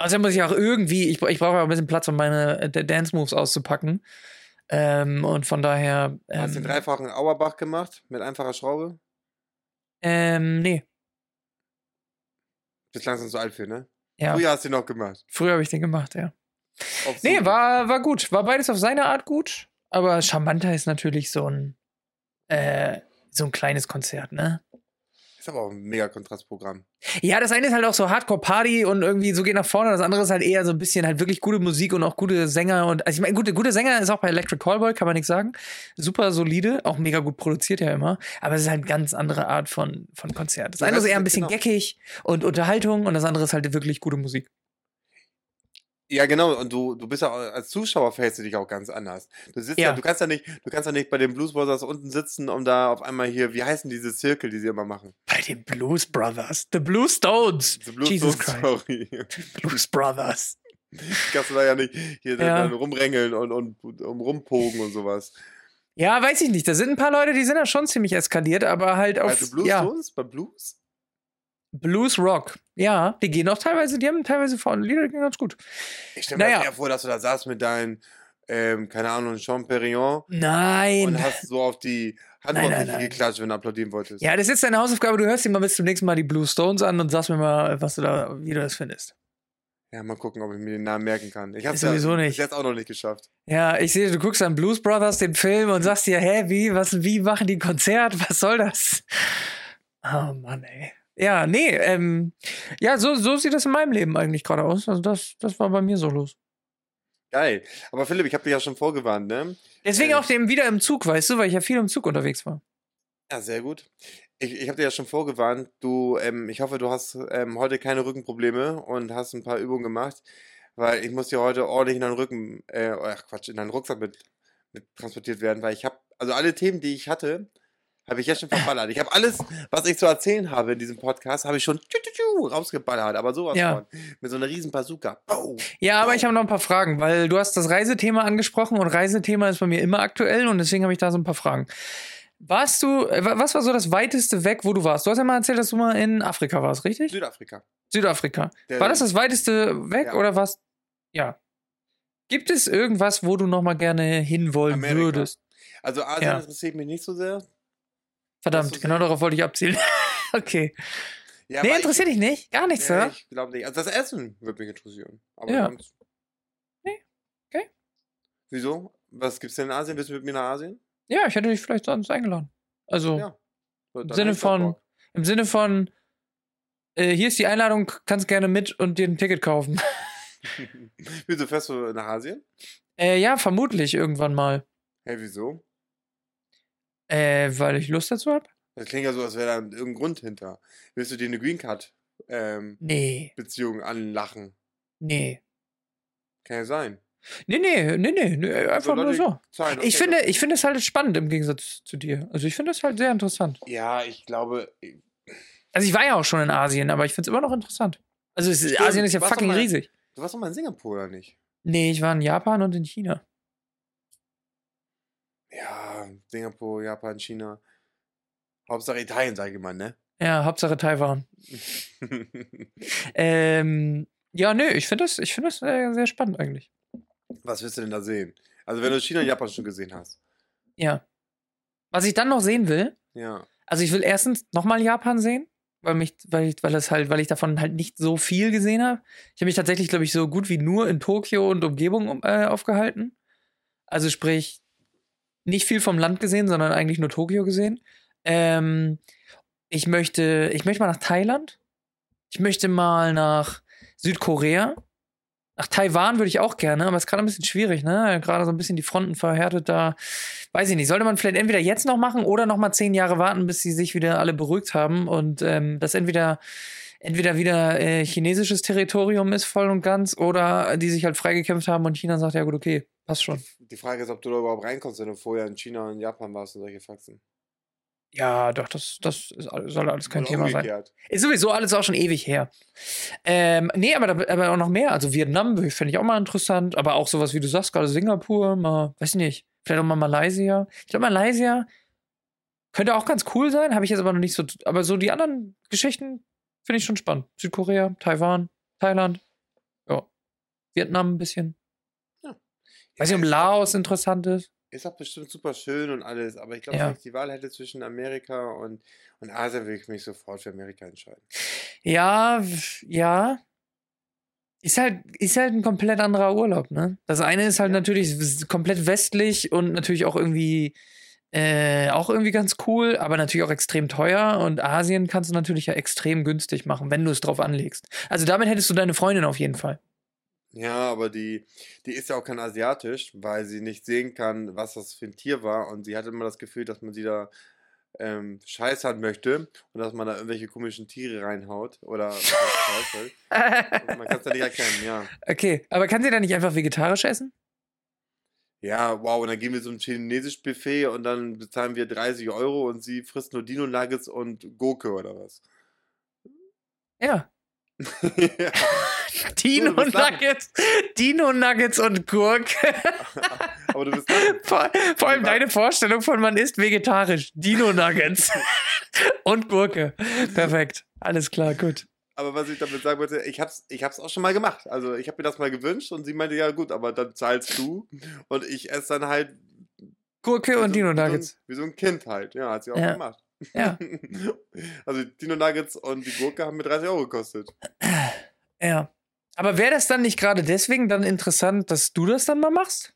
Also muss ich auch irgendwie, ich, ich brauche auch ein bisschen Platz, um meine äh, Dance Moves auszupacken. Ähm, und von daher. Hast du den Ähm, dreifachen Auerbach gemacht mit einfacher Schraube? ähm, nee. Bist langsam zu alt für, ne? Ja, Früher hast du ihn noch gemacht. früher habe ich den gemacht, ja. Auf Nee, war, war gut. War beides auf seine Art gut. Aber charmanter ist natürlich so ein, äh, so ein kleines Konzert, ne? Ist aber auch ein mega Kontrastprogramm. Ja, das eine ist halt auch so Hardcore-Party und irgendwie so geht nach vorne. Das andere ist halt eher so ein bisschen halt wirklich gute Musik und auch gute Sänger. Und also ich meine, gute, gute Sänger ist auch bei Electric Callboy, kann man nichts sagen. Super solide, auch mega gut produziert ja immer. Aber es ist halt eine ganz andere Art von, von Konzert. Das Ja, eine das ist eher ein bisschen genau. geckig und Unterhaltung und das andere ist halt wirklich gute Musik. Ja, genau. Und du, du bist ja auch- als Zuschauer verhältst du dich auch ganz anders. Du sitzt ja. Ja. du kannst ja nicht, du kannst ja nicht bei den Blues Brothers unten sitzen, um da auf einmal hier, wie heißen diese Zirkel, die sie immer machen? Bei den Blues Brothers. The Blue Stones. The Blues Jesus Brothers, Christ. sorry. Blues Brothers. kannst du da ja nicht hier Ja. dann rumrängeln und, und, um rumpogen und sowas. Ja, weiß ich nicht. Da sind ein paar Leute, die sind da schon ziemlich eskaliert, aber halt auf. Also Blues ja. Stones bei Blues? Blues Rock. Ja, die gehen auch teilweise, die haben teilweise vorne Lieder, die gehen ganz gut. Ich stelle mir Naja. das eher vor, dass du da saßt mit deinen, ähm, keine Ahnung, Jean Perignon Nein. und hast so auf die nein. geklatscht, wenn du applaudieren wolltest. Ja, das ist deine Hausaufgabe. Du hörst dir mal bis zum nächsten Mal die Blue Stones an und sagst mir mal, was du da, wie du das findest. Ja, mal gucken, ob ich mir den Namen merken kann. Ich hab's Sowieso ja nicht. jetzt auch noch nicht geschafft. Ja, ich sehe, du guckst an Blues Brothers den Film und sagst dir, hä, wie, was, wie machen die ein Konzert? Was soll das? Oh Mann, ey. Ja, nee, ähm, ja, so, so sieht das in meinem Leben eigentlich gerade aus. Also das, das war bei mir so los. Geil. Aber Philipp, ich habe dich ja schon vorgewarnt, ne? Deswegen Äh, auch dem wieder im Zug, weißt du, weil ich ja viel im Zug unterwegs war. Ja, sehr gut. Ich, ich habe dir ja schon vorgewarnt. Du, ähm, ich hoffe, du hast ähm, heute keine Rückenprobleme und hast ein paar Übungen gemacht, weil ich muss dir heute ordentlich in deinen Rücken, äh, ach Quatsch, in deinen Rucksack mit, mit transportiert werden, weil ich habe, also alle Themen, die ich hatte, habe ich jetzt schon verballert. Ich habe alles, was ich zu erzählen habe in diesem Podcast, habe ich schon rausgeballert, aber sowas Ja. von. Mit so einer riesen Bazooka. Bow. Ja, aber ich habe noch ein paar Fragen, weil du hast das Reisethema angesprochen und Reisethema ist bei mir immer aktuell und deswegen habe ich da so ein paar Fragen. Warst du, äh, wa- was war so das weiteste weg, wo du warst? Du hast ja mal erzählt, dass du mal in Afrika warst, richtig? Südafrika. Südafrika. Der- War das das weiteste weg Ja. oder was? Ja. Gibt es irgendwas, wo du noch mal gerne hinwollen Amerika. würdest? Also Asien Ja. interessiert mich nicht so sehr. Verdammt, genau darauf wollte ich abzielen. okay. Ja, nee, ich- interessiert dich nicht? Gar nichts, Nee, oder? ich glaube nicht. Also das Essen würde mich interessieren. Aber Ja. sonst- Nee, okay. Wieso? Was gibt's denn in Asien? Willst du mit mir nach Asien? Ja, ich hätte dich vielleicht sonst eingeladen. Also Ja. So, dann Sinne von- im Sinne von, äh, hier ist die Einladung, kannst gerne mit und dir ein Ticket kaufen. Wieso fährst du nach Asien? äh, ja, vermutlich irgendwann mal. Hä, wieso? Äh, weil ich Lust dazu habe? Das klingt ja so, als wäre da irgendein Grund hinter. Willst du dir eine Green Card ähm, Nee, Beziehung anlachen? nee. Kann ja sein. Nee, nee, nee, nee, nee einfach nur so. Zahlen, Ich okay, finde, ich finde es halt spannend im Gegensatz zu dir. Also ich finde es halt sehr interessant. Ja, ich glaube. Also ich war ja auch schon in Asien, aber ich finde es immer noch interessant. Also es, Asien ist ja fucking mal- riesig. Du warst doch mal in Singapur, oder nicht? Nee, ich war in Japan und in China. Ja, Singapur, Japan, China. Hauptsache Italien, sage ich mal, ne? Ja, Hauptsache Taiwan. Ähm, ja, nö, ich finde das, ich finde das sehr, sehr spannend eigentlich. Was willst du denn da sehen? Also, wenn du China und Japan schon gesehen hast. Ja. Was ich dann noch sehen will, Ja. also ich will erstens nochmal Japan sehen, weil mich, weil ich, weil das halt, weil ich davon halt nicht so viel gesehen habe. Ich habe mich tatsächlich, glaube ich, so gut wie nur in Tokio und Umgebung um, äh, aufgehalten. Also sprich, nicht viel vom Land gesehen, sondern eigentlich nur Tokio gesehen. Ähm, ich möchte, ich möchte mal nach Thailand. Ich möchte mal nach Südkorea. Nach Taiwan würde ich auch gerne, aber es ist gerade ein bisschen schwierig, ne? Gerade so ein bisschen die Fronten verhärtet da. Weiß ich nicht. Sollte man vielleicht entweder jetzt noch machen oder noch mal zehn Jahre warten, bis sie sich wieder alle beruhigt haben und ähm, das entweder entweder wieder äh, chinesisches Territorium ist voll und ganz oder die sich halt freigekämpft haben und China sagt ja gut okay passt schon. Die Frage ist, ob du da überhaupt reinkommst, wenn du vorher in China und Japan warst und solche Faxen. Ja, doch, das, das ist, soll alles kein Oder Thema sein. Ist sowieso alles auch schon ewig her. Ähm, nee, aber, da- aber auch noch mehr. Also Vietnam fände ich auch mal interessant, aber auch sowas, wie du sagst, gerade Singapur, mal, weiß ich nicht, vielleicht auch mal Malaysia. Ich glaube, Malaysia könnte auch ganz cool sein, habe ich jetzt aber noch nicht so. Aber so die anderen Geschichten finde ich schon spannend. Südkorea, Taiwan, Thailand, ja. Vietnam ein bisschen. Weiß nicht, ob Laos interessant ist. ist auch bestimmt super schön und alles, aber ich glaube, Ja. wenn ich die Wahl hätte zwischen Amerika und, und Asien, würde ich mich sofort für Amerika entscheiden. Ja, ja. Ist halt, ist halt ein komplett anderer Urlaub, ne? Das eine ist halt Ja. natürlich komplett westlich und natürlich auch irgendwie, äh, auch irgendwie ganz cool, aber natürlich auch extrem teuer. Und Asien kannst du natürlich ja extrem günstig machen, wenn du es drauf anlegst. Also damit hättest du deine Freundin auf jeden Fall. Ja, aber die, die ist ja auch kein Asiatisch, weil sie nicht sehen kann, was das für ein Tier war. Und sie hat immer das Gefühl, dass man sie da ähm, scheißern möchte und dass man da irgendwelche komischen Tiere reinhaut. Oder. Und man kann es ja nicht erkennen, ja. okay, aber kann sie dann nicht einfach vegetarisch essen? Ja, wow, und dann gehen wir zum chinesischen Buffet und dann bezahlen wir 30 Euro und sie frisst nur Dino-Nuggets und Gurke oder was. Ja. Ja. Dino lachen. Nuggets, Dino Nuggets und Gurke. Aber du bist. Vor, vor allem deine Vorstellung von man isst vegetarisch. Dino Nuggets und Gurke. Perfekt. Alles klar, gut. Aber was ich damit sagen wollte, ich hab's, ich hab's auch schon mal gemacht. Also ich habe mir das mal gewünscht und sie meinte, ja gut, aber dann zahlst du und ich esse dann halt Gurke und so, Dino wie so, ein, Nuggets. wie so ein Kind halt. Ja, hat sie auch Ja. gemacht. Ja. Also Dino Nuggets und die Gurke haben mir 30 Euro gekostet. Ja. Aber wäre das dann nicht gerade deswegen dann interessant, dass du das dann mal machst?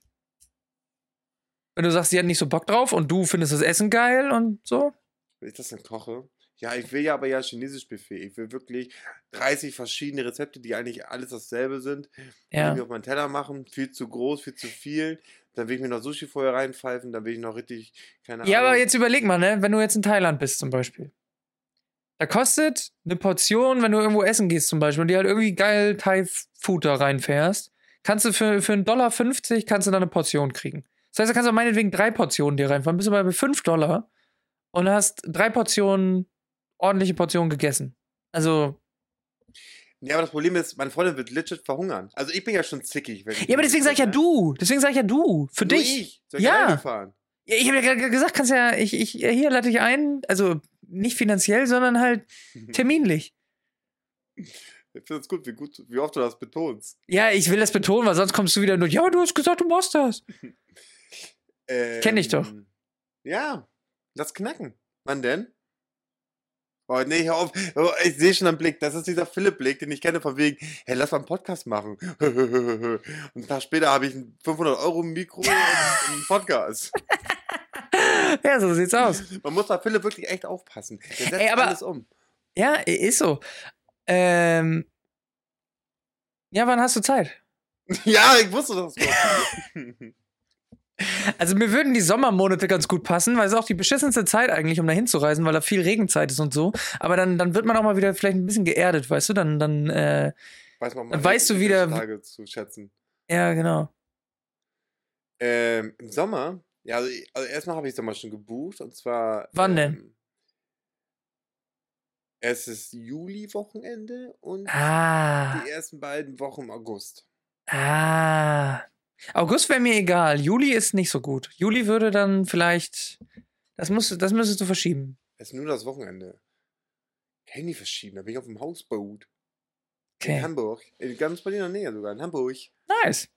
Wenn du sagst, sie hat nicht so Bock drauf und du findest das Essen geil und so? Wenn ich das dann koche. Ja, ich will ja aber ja chinesisch Buffet. Ich will wirklich 30 verschiedene Rezepte, die eigentlich alles dasselbe sind. Die Ja. mir auf meinen Teller machen. Viel zu groß, viel zu viel. Dann will ich mir noch Sushi vorher reinpfeifen. Dann will ich noch richtig, keine Ja, Ahnung. aber jetzt überleg mal, ne? Wenn du jetzt in Thailand bist zum Beispiel. Da kostet eine Portion, wenn du irgendwo essen gehst zum Beispiel und dir halt irgendwie geil Thai-Food da reinfährst, kannst du für, für einen Dollar 50 kannst du da eine Portion kriegen. Das heißt, da kannst du meinetwegen drei Portionen dir reinfahren, bist du mal bei 5 Dollar und hast drei Portionen, ordentliche Portionen gegessen. Also, Ja, aber das Problem ist, meine Freundin wird legit verhungern. Also ich bin ja schon zickig. Ja, aber deswegen sag ich ja du. Deswegen sag ich ja du. Für Nur dich. Ich. Soll ich Ja. fahren? Ja, ich habe ja gerade gesagt, kannst ja, ich, ich, hier lade ich ein, also nicht finanziell, sondern halt terminlich. Ich finde es gut wie, gut, wie oft du das betonst. Ja, ich will das betonen, weil sonst kommst du wieder nur, ja, du hast gesagt, du machst das. Ähm, Kenn ich doch. Ja, lass knacken. Wann denn? Oh, nee, hör auf. Oh, ich sehe schon am Blick. Das ist dieser Philipp-Blick, den ich kenne, von wegen, hey, lass mal einen Podcast machen. Und einen Tag später habe ich ein 500-Euro-Mikro und einen Podcast. Ja, so sieht's aus. Man muss bei Philipp wirklich echt aufpassen. Der setzt Ey, aber- alles um. Ja, ist so. Ähm, ja, wann hast du Zeit? Ja, ich wusste das. Also mir würden die Sommermonate ganz gut passen, weil es auch die beschissenste Zeit eigentlich, um da hinzureisen, weil da viel Regenzeit ist und so. Aber dann, dann wird man auch mal wieder vielleicht ein bisschen geerdet, weißt du? Dann, dann, äh, Weiß man Dann weißt du wieder- Tage zu schätzen. ja, genau. Ähm, Im Sommer, ja, also, also erstmal habe ich Sommer schon gebucht und zwar. Wann denn? Ähm, es ist Juli-Wochenende und Ah, die ersten beiden Wochen im August. ah. August wäre mir egal. Juli ist nicht so gut. Juli würde dann vielleicht, das musst, das müsstest du verschieben. Es ist nur das Wochenende. Nicht verschieben, da bin ich auf dem Hausboot. In Okay. Hamburg. In ganz Berliner Nähe sogar, in Hamburg. Nice.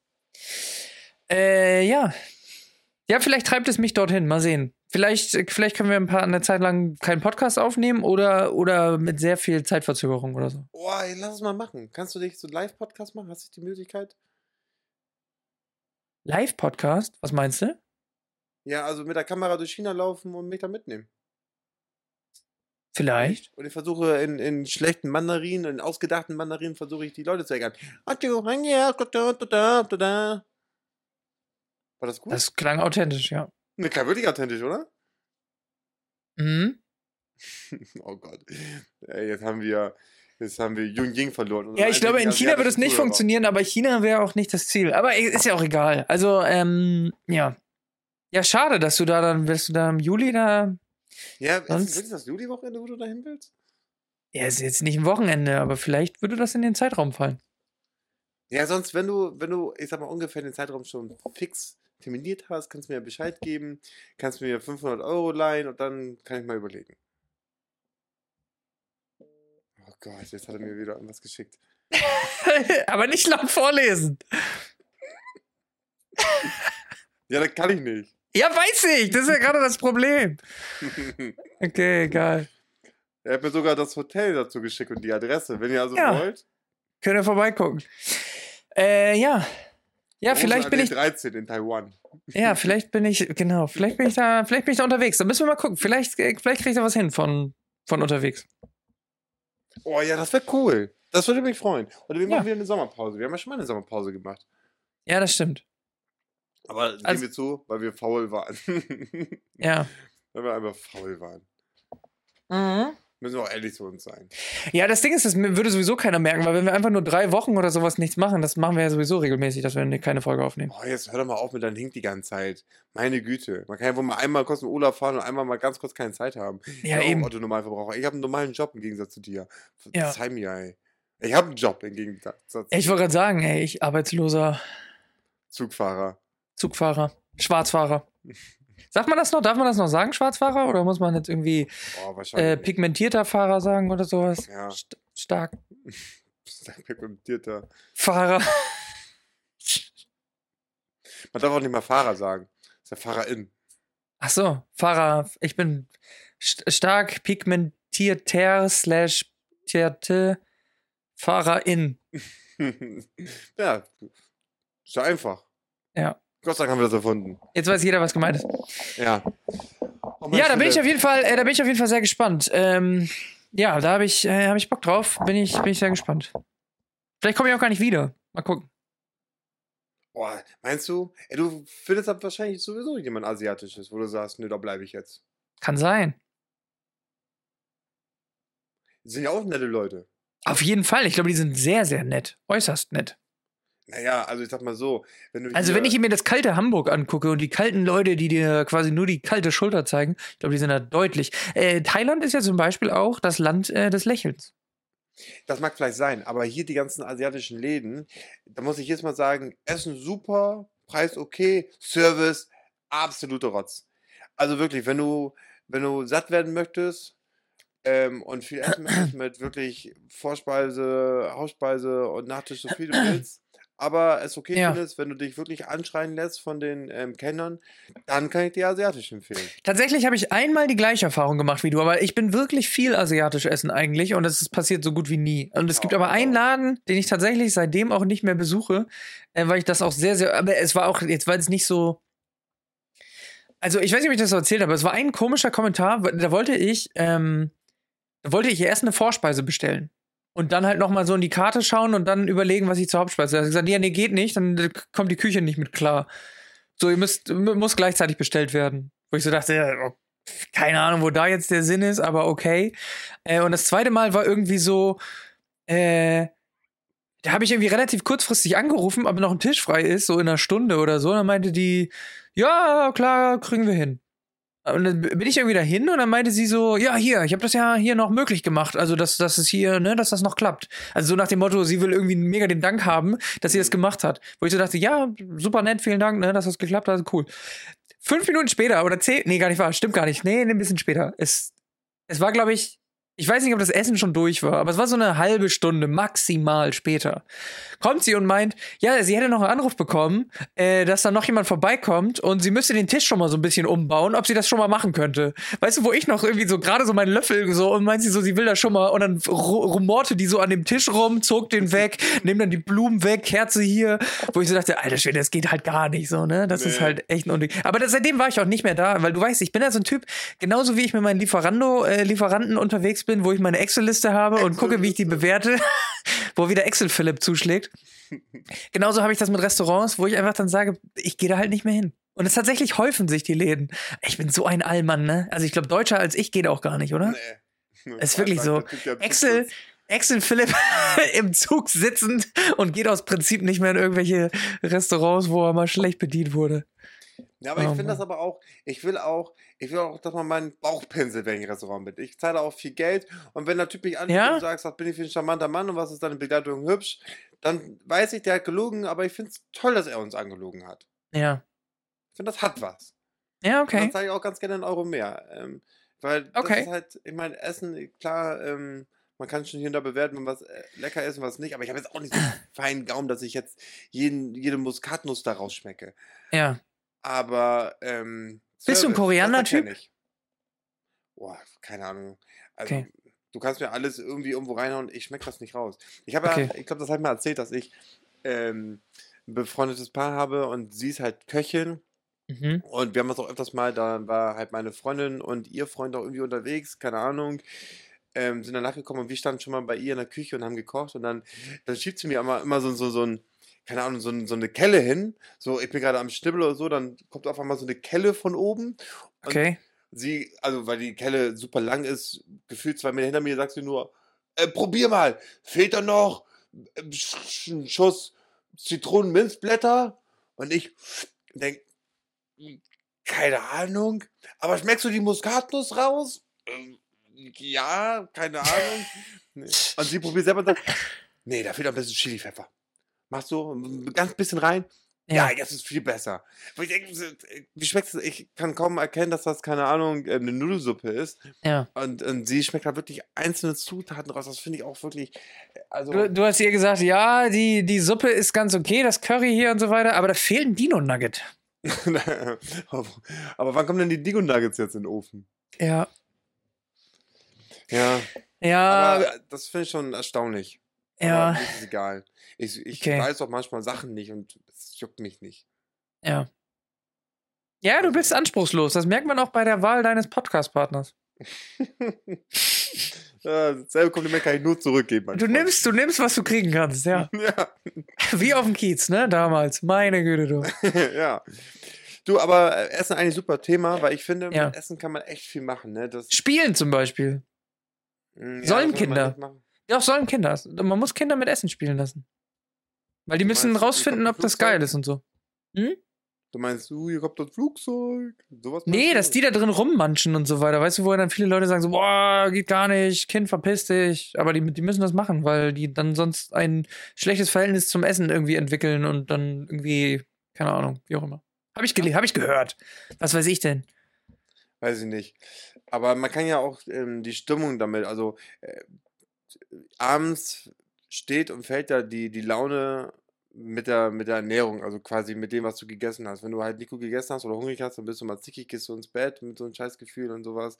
Äh, ja. Ja, vielleicht treibt es mich dorthin. Mal sehen. Vielleicht, vielleicht können wir ein paar eine Zeit lang keinen Podcast aufnehmen oder, oder mit sehr viel Zeitverzögerung oder so. Ey, lass es mal machen. Kannst du dich so einen Live-Podcast machen? Hast du die Möglichkeit? Live-Podcast? Was meinst du? Ja, also mit der Kamera durch China laufen und mich da mitnehmen. Vielleicht. Und ich versuche in, in schlechten Mandarinen, in ausgedachten Mandarinen, versuche ich die Leute zu ärgern. War das gut? Das klang authentisch, ja. ne, klar, wirklich authentisch, oder? Mhm. Oh Gott. Jetzt haben wir, jetzt haben wir Jung Ying verloren. Ja, ich glaube, in China wird es nicht funktionieren, aber China wäre auch nicht das Ziel. Aber ist ja auch egal. Also, ähm, ja. Ja, schade, dass du da dann, wirst du da im Juli da. Ja, ist Sonst- das wirklich das Juli-Wochenende, wo du dahin willst? Ja, ist jetzt nicht ein Wochenende, aber vielleicht würde das in den Zeitraum fallen. Ja, sonst, wenn du, wenn du, ich sag mal, ungefähr den Zeitraum schon fix terminiert hast, kannst du mir Bescheid geben, kannst mir 500 Euro leihen und dann kann ich mal überlegen. Gott, jetzt hat er mir wieder irgendwas geschickt. aber nicht laut vorlesen. Ja, das kann ich nicht. Ja, weiß ich. Das ist ja gerade das Problem. Okay, egal. er hat mir sogar das Hotel dazu geschickt und die Adresse. Wenn ihr also Ja. wollt. Können wir vorbeigucken. Äh, ja. Ja, Rosen vielleicht bin ich. 13 in Taiwan. Ja, vielleicht bin ich. Genau. Vielleicht bin ich da. Vielleicht bin ich da unterwegs. Da müssen wir mal gucken. Vielleicht, äh, vielleicht kriege ich da was hin von, von unterwegs. Oh ja, das wäre cool. Das würde mich freuen. Oder wir Ja. machen wieder eine Sommerpause. Wir haben ja schon mal eine Sommerpause gemacht. Ja, das stimmt. Aber geben Also- wir zu, weil wir faul waren. Ja. weil wir einfach faul waren. Müssen wir auch ehrlich zu uns sein. Ja, das Ding ist, das würde sowieso keiner merken, weil wenn wir einfach nur drei Wochen oder sowas nichts machen, das machen wir ja sowieso regelmäßig, dass wir ne- keine Folge aufnehmen. Oh, jetzt hör doch mal auf mit deinem Hink die ganze Zeit. Meine Güte. Man kann ja wohl mal einmal kurz in Urlaub fahren und einmal mal ganz kurz keine Zeit haben. Ja, Ich eben. Autonormalverbraucher. Ich habe einen normalen Job im Gegensatz zu dir. Ja. Verzeih mir, ey. Ich habe einen Job im Gegensatz zu Ich wollte gerade sagen, ey, ich arbeitsloser Zugfahrer. Zugfahrer, Schwarzfahrer. Sagt man das noch? Darf man das noch sagen, Schwarzfahrer? Oder muss man jetzt irgendwie Boah, äh, pigmentierter Fahrer sagen oder sowas? Ja. St stark. Stark pigmentierter. Fahrer. Man darf auch nicht mal Fahrer sagen. Das ist ja Fahrerin. Ach so, Fahrer. Ich bin st stark pigmentierter slash Fahrerin. ja, ist ja einfach. Ja. Gott sei Dank haben wir das erfunden. Jetzt weiß jeder, was gemeint ist. Ja. Oh, Ja, da bin ich auf jeden Fall, äh, da bin ich auf jeden Fall sehr gespannt. Ähm, ja, da habe ich, äh, hab ich Bock drauf. Bin ich, bin ich sehr gespannt. Vielleicht komme ich auch gar nicht wieder. Mal gucken. Boah, meinst du? Ey, du findest das wahrscheinlich sowieso jemand Asiatisches, wo du sagst, nö, da bleibe ich jetzt. Kann sein. Die sind ja auch nette Leute. Auf jeden Fall. Ich glaube, die sind sehr, sehr nett. Äußerst nett. Naja, also ich sag mal so, wenn du Also, wenn ich mir das kalte Hamburg angucke und die kalten Leute, die dir quasi nur die kalte Schulter zeigen, ich glaube, die sind da deutlich. Äh, Thailand ist ja zum Beispiel auch das Land äh, des Lächelns. Das mag vielleicht sein, aber hier die ganzen asiatischen Läden, da muss ich jetzt mal sagen, Essen super, Preis okay, Service absolute Rotz. Also wirklich, wenn du, wenn du satt werden möchtest ähm, und viel essen möchtest mit wirklich Vorspeise, Hauptspeise und Nachtisch, so viel du willst, aber es okay Ja. findest, wenn du dich wirklich anschreien lässt von den ähm, Kellnern, dann kann ich dir asiatisch empfehlen. Tatsächlich habe ich einmal die gleiche Erfahrung gemacht wie du, aber ich bin wirklich viel asiatisch essen eigentlich und es ist passiert so gut wie nie. Und es gibt Oh, aber einen oh. Laden, den ich tatsächlich seitdem auch nicht mehr besuche, äh, weil ich das auch sehr, sehr, aber es war auch, jetzt war es nicht so. Also ich weiß nicht, ob ich das so erzählt habe, aber es war ein komischer Kommentar, da wollte ich, ähm, da wollte ich erst eine Vorspeise bestellen. Und dann halt nochmal so in die Karte schauen und dann überlegen, was ich zur Hauptspeise. Da hat er gesagt, ja, nee, geht nicht, dann kommt die Küche nicht mit klar. So, ihr müsst, muss gleichzeitig bestellt werden. Wo ich so dachte, ja, oh, keine Ahnung, wo da jetzt der Sinn ist, aber okay. Äh, und das zweite Mal war irgendwie so, äh, da habe ich irgendwie relativ kurzfristig angerufen, ob noch ein Tisch frei ist, so in einer Stunde oder so. Und dann meinte die, ja, klar, kriegen wir hin. Und dann bin ich irgendwie dahin und dann meinte sie so, ja, hier, ich habe das ja hier noch möglich gemacht. Also, dass, dass es hier, ne, dass das noch klappt. Also so nach dem Motto, sie will irgendwie mega den Dank haben, dass sie das gemacht hat. Wo ich so dachte, ja, super nett, vielen Dank, ne, dass das geklappt hat, cool. Fünf Minuten später oder zehn, nee, gar nicht wahr, stimmt gar nicht. Nee, nee, ein bisschen später. Es, es war, glaube ich, ich weiß nicht, ob das Essen schon durch war, aber es war so eine halbe Stunde maximal später. Kommt sie und meint, ja, sie hätte noch einen Anruf bekommen, äh, dass da noch jemand vorbeikommt und sie müsste den Tisch schon mal so ein bisschen umbauen, ob sie das schon mal machen könnte. Weißt du, wo ich noch irgendwie so gerade so meinen Löffel so und meint sie so, sie will das schon mal und dann ru- rumorte die so an dem Tisch rum, zog den weg, nimmt dann die Blumen weg, Kerze hier, wo ich so dachte, alter Schwede, das geht halt gar nicht so, ne? Das ist Nee. halt echt ein Unding. Aber das, seitdem war ich auch nicht mehr da, weil du weißt, ich bin ja so ein Typ, genauso wie ich mit meinen Lieferando, äh, Lieferanten unterwegs bin, wo ich meine Excel-Liste habe und gucke, wie ich die bewerte, wo wieder Excel-Philipp zuschlägt. Genauso habe ich das mit Restaurants, wo ich einfach dann sage, ich gehe da halt nicht mehr hin. Und es tatsächlich häufen sich die Läden. Ich bin so ein Allmann, ne? Also ich glaube, deutscher als ich geht auch gar nicht, oder? Nee. Ist wirklich so. Excel. Excel Philipp im Zug sitzend und geht aus Prinzip nicht mehr in irgendwelche Restaurants, wo er mal schlecht bedient wurde. Ja, aber ich Oh finde das aber auch, ich will auch, ich will auch, dass man meinen Bauch pinselt, wenn ich im Restaurant bin. Ich zahle auch viel Geld und wenn der Typ mich anschaut Ja? und sagt, was bin ich für ein charmanter Mann und was ist deine Begleitung hübsch, dann weiß ich, der hat gelogen, aber ich finde es toll, dass er uns angelogen hat. Ja. Ich finde, das hat was. Ja, Okay. Dann zahle ich auch ganz gerne einen Euro mehr. Ähm, weil das Okay. ist halt, ich meine, Essen, klar, ähm, man kann schon hier und da bewerten, wenn was äh, lecker ist und was nicht, aber ich habe jetzt auch nicht so einen feinen Gaumen, dass ich jetzt jeden, jede Muskatnuss da rausschmecke. Ja. Aber, ähm, Bist du ein ich. Boah, keine Ahnung. Also, Okay. du kannst mir alles irgendwie irgendwo reinhauen, ich schmecke das nicht raus. Ich habe Okay. ja, ich glaube, das habe ich mal erzählt, dass ich ähm, ein befreundetes Paar habe und sie ist halt Köchin Mhm. und wir haben das auch öfters mal, da war halt meine Freundin und ihr Freund auch irgendwie unterwegs, keine Ahnung. Ähm, sind dann nachgekommen und wir standen schon mal bei ihr in der Küche und haben gekocht und dann, dann schiebt sie mir immer, immer so, so, so ein, keine Ahnung, so, so eine Kelle hin. So, ich bin gerade am Schnibbel oder so, dann kommt auf einmal so eine Kelle von oben. Okay. sie, also weil die Kelle super lang ist, gefühlt zwei Meter hinter mir, sagt sie nur, äh, probier mal, fehlt da noch äh, ein Schuss Zitronen-Minzblätter? Und ich denke, keine Ahnung, aber schmeckst du die Muskatnuss raus? Ähm, ja, keine Ahnung. Nee. und sie probiert selber und sagt, nee, da fehlt ein bisschen Chili-Pfeffer. Machst du ein ganz bisschen rein? Ja, Ja. das ist viel besser. Ich denke, äh, wie schmeckt es? Ich kann kaum erkennen, dass das, keine Ahnung, äh, eine Nudelsuppe ist. Ja. Und, und sie schmeckt da wirklich einzelne Zutaten raus. Das finde ich auch wirklich. äh, Also, Du, du hast ihr gesagt, ja, die, die Suppe ist ganz okay, das Curry hier und so weiter, aber da fehlt ein Dino-Nugget. aber wann kommen denn die Digo Nuggets jetzt in den Ofen? Ja. Ja, Ja, aber das finde ich schon erstaunlich. Ja, Aber mir ist es egal. Ich, ich Okay. weiß auch manchmal Sachen nicht und es juckt mich nicht. ja. Ja, du bist anspruchslos. Das merkt man auch bei der Wahl deines Podcast-Partners. Ja, dasselbe Kompliment kann ich nur zurückgeben. Du nimmst, du nimmst, was du kriegen kannst, ja. Ja, Wie auf dem Kiez, ne? Damals. Meine Güte, du. ja. Du, aber äh, Essen eigentlich super Thema, weil ich finde, Ja. mit Essen kann man echt viel machen. Ne? Das, Spielen zum Beispiel. Mm, Sollen das soll man Kinder. Ja, auch sollen Kinder. Man muss Kinder mit Essen spielen lassen. Weil die Du müssen meinst, rausfinden, ihr ob das ein geil ist und so. Du meinst, du, hier kommt das Flugzeug. Sowas Nee, dass die da drin rummanschen und so weiter. Weißt du, wo dann viele Leute sagen so, boah, geht gar nicht, Kind, verpiss dich. Aber die, die müssen das machen, weil die dann sonst ein schlechtes Verhältnis zum Essen irgendwie entwickeln und dann irgendwie, keine Ahnung, wie auch immer. Hab ich, gele- hab ich gehört. Was weiß ich denn? Weiß ich nicht. Aber man kann ja auch ähm, die Stimmung damit, also äh, abends steht und fällt da die, die Laune mit der, mit der Ernährung, also quasi mit dem, was du gegessen hast. Wenn du halt gut gegessen hast oder hungrig hast, dann bist du mal zickig, gehst du ins Bett mit so einem Scheißgefühl und sowas.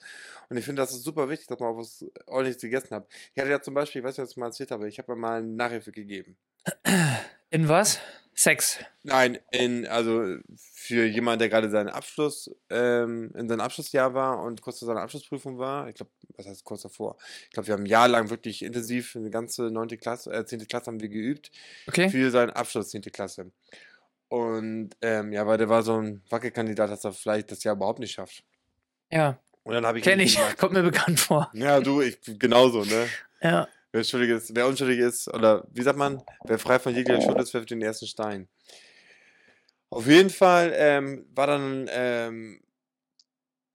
Und ich finde, das ist super wichtig, dass man auch was ordentliches gegessen hat. Ich hatte ja zum Beispiel, ich weiß nicht, was ich mal erzählt habe, ich habe mir mal eine Nachhilfe gegeben. In was? Sex. Nein, in, also für jemanden, der gerade seinen Abschluss, ähm, in seinem Abschlussjahr war und kurz vor seiner Abschlussprüfung war, ich glaube, was heißt kurz davor? Ich glaube, wir haben ein Jahr lang wirklich intensiv, eine ganze neunte Klasse, äh, 10. Klasse haben wir geübt Okay. für seinen Abschluss 10. Klasse. Und ähm, ja, weil der war so ein Wackelkandidat, dass er vielleicht das Jahr überhaupt nicht schafft. Ja. Und dann habe ich Kenn ich. gesagt, Kommt mir bekannt vor. Ja, du, ich genauso, ne? Ja. Wer schuldig ist, wer unschuldig ist, oder wie sagt man, wer frei von jeglicher Schuld ist, wirft den ersten Stein. Auf jeden Fall ähm, war dann ähm,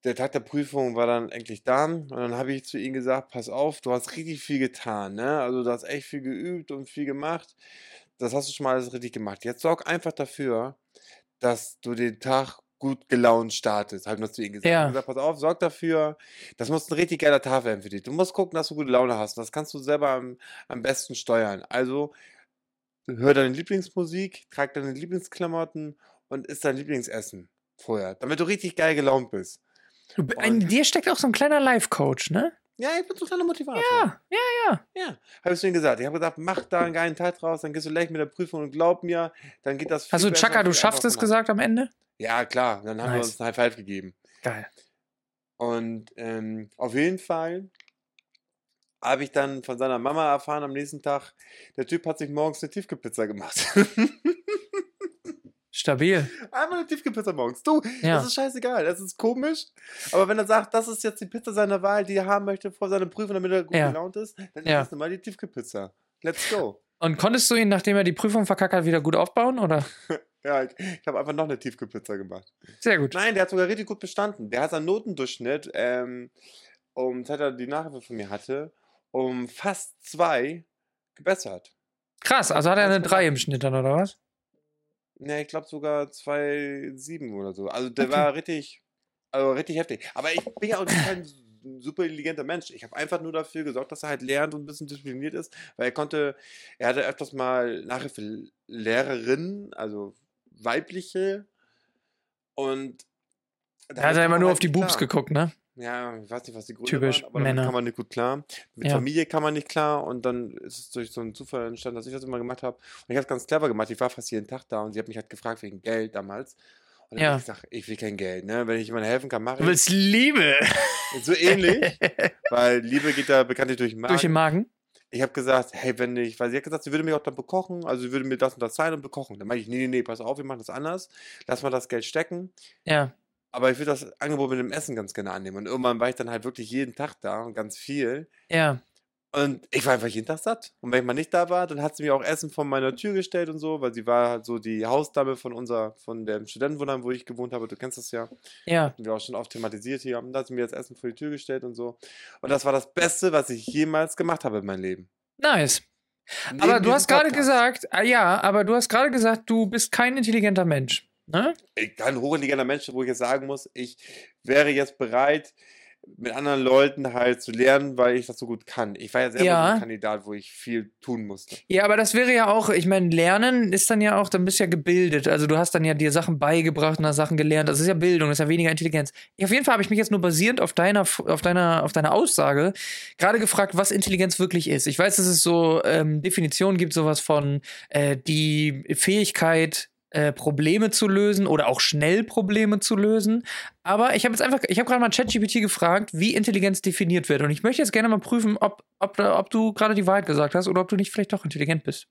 der Tag der Prüfung war dann endlich da und dann habe ich zu ihm gesagt, pass auf, du hast richtig viel getan, ne? Also du hast echt viel geübt und viel gemacht. Das hast du schon mal alles richtig gemacht. Jetzt sorg einfach dafür, dass du den Tag gut gelaunt startest, habe ich noch zu ihm gesagt. Ja. Ich hab gesagt, pass auf, sorg dafür, das muss ein richtig geiler Tag werden für dich. Du musst gucken, dass du gute Laune hast. Und das kannst du selber am, am besten steuern. Also hör deine Lieblingsmusik, trag deine Lieblingsklamotten und isst dein Lieblingsessen vorher, damit du richtig geil gelaunt bist. Du, in dir steckt auch so ein kleiner Life-Coach, ne? Ja, ich bin so ein kleiner Motivator. Ja, ja, ja. Ja, habe ich zu ihm gesagt. Ich habe gesagt, mach da einen geilen Tag draus, dann gehst du leicht mit der Prüfung und glaub mir, dann geht das viel Hast du Chaka, du schaffst es gesagt am Ende? Ja, klar. Dann haben wir Nice. uns ein High Five gegeben. Geil. Und ähm, auf jeden Fall habe ich dann von seiner Mama erfahren am nächsten Tag, der Typ hat sich morgens eine Tiefkühlpizza gemacht. Stabil. Einmal eine Tiefkühlpizza morgens. Du, Ja. das ist scheißegal, das ist komisch. Aber wenn er sagt, das ist jetzt die Pizza seiner Wahl, die er haben möchte vor seiner Prüfung, damit er gut Ja. gelaunt ist, dann Ja. ist das mal die Tiefkühlpizza. Let's go. Und konntest du ihn, nachdem er die Prüfung verkackt hat, wieder gut aufbauen? Oder? Ja, ich, ich habe einfach noch eine Tiefkühlpizza gemacht. Sehr gut. Nein, der hat sogar richtig gut bestanden. Der hat seinen Notendurchschnitt, ähm, um, seit er die Nachhilfe von mir hatte, um fast zwei gebessert. Krass, also hat er eine Ganz 3 genau. im Schnitt dann, oder was? Ne, ich glaube sogar 2,7 oder so. Also der Okay. war richtig, also richtig heftig. Aber ich bin ja auch kein super intelligenter Mensch. Ich habe einfach nur dafür gesorgt, dass er halt lernt und ein bisschen diszipliniert ist, weil er konnte, er hatte öfters mal Nachhilfelehrerinnen, also weibliche und Da hat er immer nur halt auf die nicht Boobs geguckt, ne? Ja, ich weiß nicht, was die Gründe Typisch waren, aber damit Männer. kann man nicht gut klar. Mit Ja. Familie kann man nicht klar und dann ist es durch so einen Zufall entstanden, dass ich das immer gemacht habe. Und ich habe es ganz clever gemacht. Ich war fast jeden Tag da und sie hat mich halt gefragt wegen Geld damals. Und dann Ja. habe ich gesagt, ich will kein Geld, ne? Wenn ich jemandem helfen kann, mache Du ich. willst Liebe So ähnlich, weil Liebe geht da bekanntlich durch den Magen. durch den Magen. Ich habe gesagt, hey, wenn ich, weil sie hat gesagt, sie würde mich auch dann bekochen, also sie würde mir das und das zahlen und bekochen. Dann meinte ich, nee, nee, nee, pass auf, wir machen das anders. Lass mal das Geld stecken. Ja. Aber ich würde das Angebot mit dem Essen ganz gerne annehmen. Und irgendwann war ich dann halt wirklich jeden Tag da und ganz viel. Ja. Und ich war einfach jeden Tag satt. Und wenn ich mal nicht da war, dann hat sie mir auch Essen vor meiner Tür gestellt und so, weil sie war halt so die Hausdame von unser, von dem Studentenwohnheim, wo ich gewohnt habe. Du kennst das ja. Ja. Hatten wir auch schon oft thematisiert hier. Und da hat sie mir das Essen vor die Tür gestellt und so. Und das war das Beste, was ich jemals gemacht habe in meinem Leben. Nice. Neben Aber du hast gerade gesagt, ah, ja, aber du hast gerade gesagt, du bist kein intelligenter Mensch. Ne? Ein hochintelligenter Mensch, wo ich jetzt sagen muss, ich wäre jetzt bereit, mit anderen Leuten halt zu lernen, weil ich das so gut kann. Ich war ja selber Ja. ein Kandidat, wo ich viel tun musste. Ja, aber das wäre ja auch, ich meine, Lernen ist dann ja auch, dann bist du ja gebildet. Also du hast dann ja dir Sachen beigebracht und hast Sachen gelernt. Das ist ja Bildung, das ist ja weniger Intelligenz. Auf jeden Fall habe ich mich jetzt nur basierend auf deiner, auf deiner, auf deiner Aussage gerade gefragt, was Intelligenz wirklich ist. Ich weiß, dass es so ähm, Definitionen gibt, sowas von äh, die Fähigkeit, äh, Probleme zu lösen oder auch schnell Probleme zu lösen. Aber ich habe jetzt einfach, ich habe gerade mal ChatGPT gefragt, wie Intelligenz definiert wird. Und ich möchte jetzt gerne mal prüfen, ob, ob, ob du gerade die Wahrheit gesagt hast oder ob du nicht vielleicht doch intelligent bist.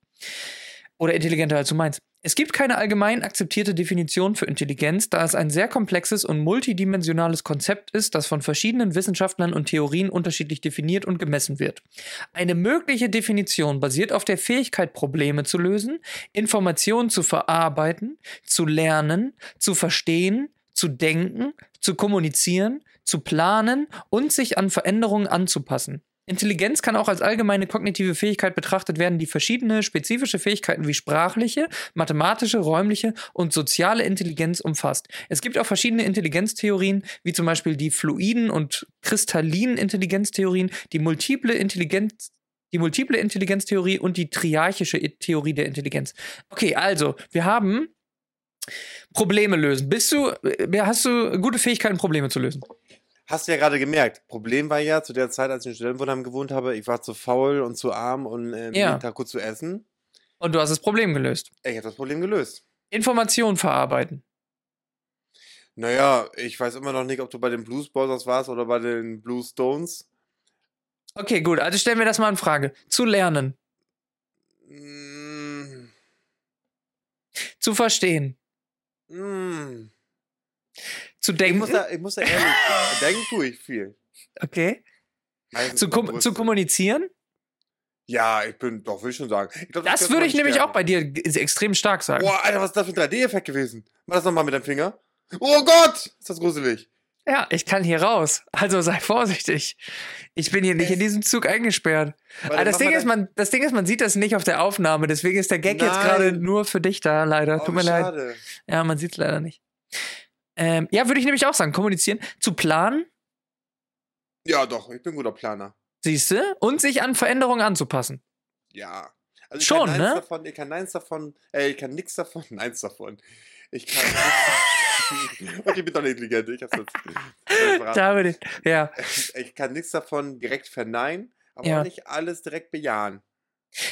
Oder intelligenter als du meinst. Es gibt keine allgemein akzeptierte Definition für Intelligenz, da es ein sehr komplexes und multidimensionales Konzept ist, das von verschiedenen Wissenschaftlern und Theorien unterschiedlich definiert und gemessen wird. Eine mögliche Definition basiert auf der Fähigkeit, Probleme zu lösen, Informationen zu verarbeiten, zu lernen, zu verstehen, zu denken, zu kommunizieren, zu planen und sich an Veränderungen anzupassen. Intelligenz kann auch als allgemeine kognitive Fähigkeit betrachtet werden, die verschiedene spezifische Fähigkeiten wie sprachliche, mathematische, räumliche und soziale Intelligenz umfasst. Es gibt auch verschiedene Intelligenztheorien, wie zum Beispiel die fluiden und kristallinen Intelligenztheorien, die multiple Intelligenz die multiple Intelligenztheorie und die triarchische Theorie der Intelligenz. Okay, also, wir haben Probleme lösen. Bist du, äh, hast du gute Fähigkeiten, Probleme zu lösen? Hast du ja gerade gemerkt. Problem war ja, zu der Zeit, als ich in Studentenwohnheim gewohnt habe, ich war zu faul und zu arm, um ähm, Ja. jeden Tag gut zu essen. Und du hast das Problem gelöst. Ich habe das Problem gelöst. Informationen verarbeiten. Naja, ich weiß immer noch nicht, ob du bei den Blues Brothers warst oder bei den Blue Stones. Okay, gut. Also stellen wir das mal in Frage. Zu lernen, Mm, zu verstehen, mm. Zu Ich, denken. muss da, ich muss da ehrlich denken, tue ich viel. Okay. Zu, kom zu kommunizieren. Ja, ich bin, doch, will ich schon sagen. Ich glaub, Das würde ich nämlich auch bei dir extrem stark sagen. Boah, Alter, was ist das für ein 3D-Effekt gewesen? Mach das nochmal mit deinem Finger. Oh Gott! Ist das gruselig. Ja, ich kann hier raus. Also sei vorsichtig. Ich bin hier nicht in diesem Zug eingesperrt. Aber das Ding, ist, man, das Ding ist, man sieht das nicht auf der Aufnahme. Deswegen ist der Gag jetzt Nein. gerade nur für dich da, leider. Oh, Tut mir leid. schade. Ja, man sieht es leider nicht. Ähm, ja, würde ich nämlich auch sagen. Kommunizieren. Zu planen, Ja, doch, ich bin ein guter Planer. siehst du? Und sich an Veränderungen anzupassen. Ja. Also ich Schon, kann ne? Davon, ich kann neins davon, äh, ich kann nix davon, neins davon. Ich kann. okay, ich bin doch nicht intelligent, ich hab's jetzt. verraten. Da würde ich. Ja. Ich kann nichts davon direkt verneinen, aber Ja. auch nicht alles direkt bejahen.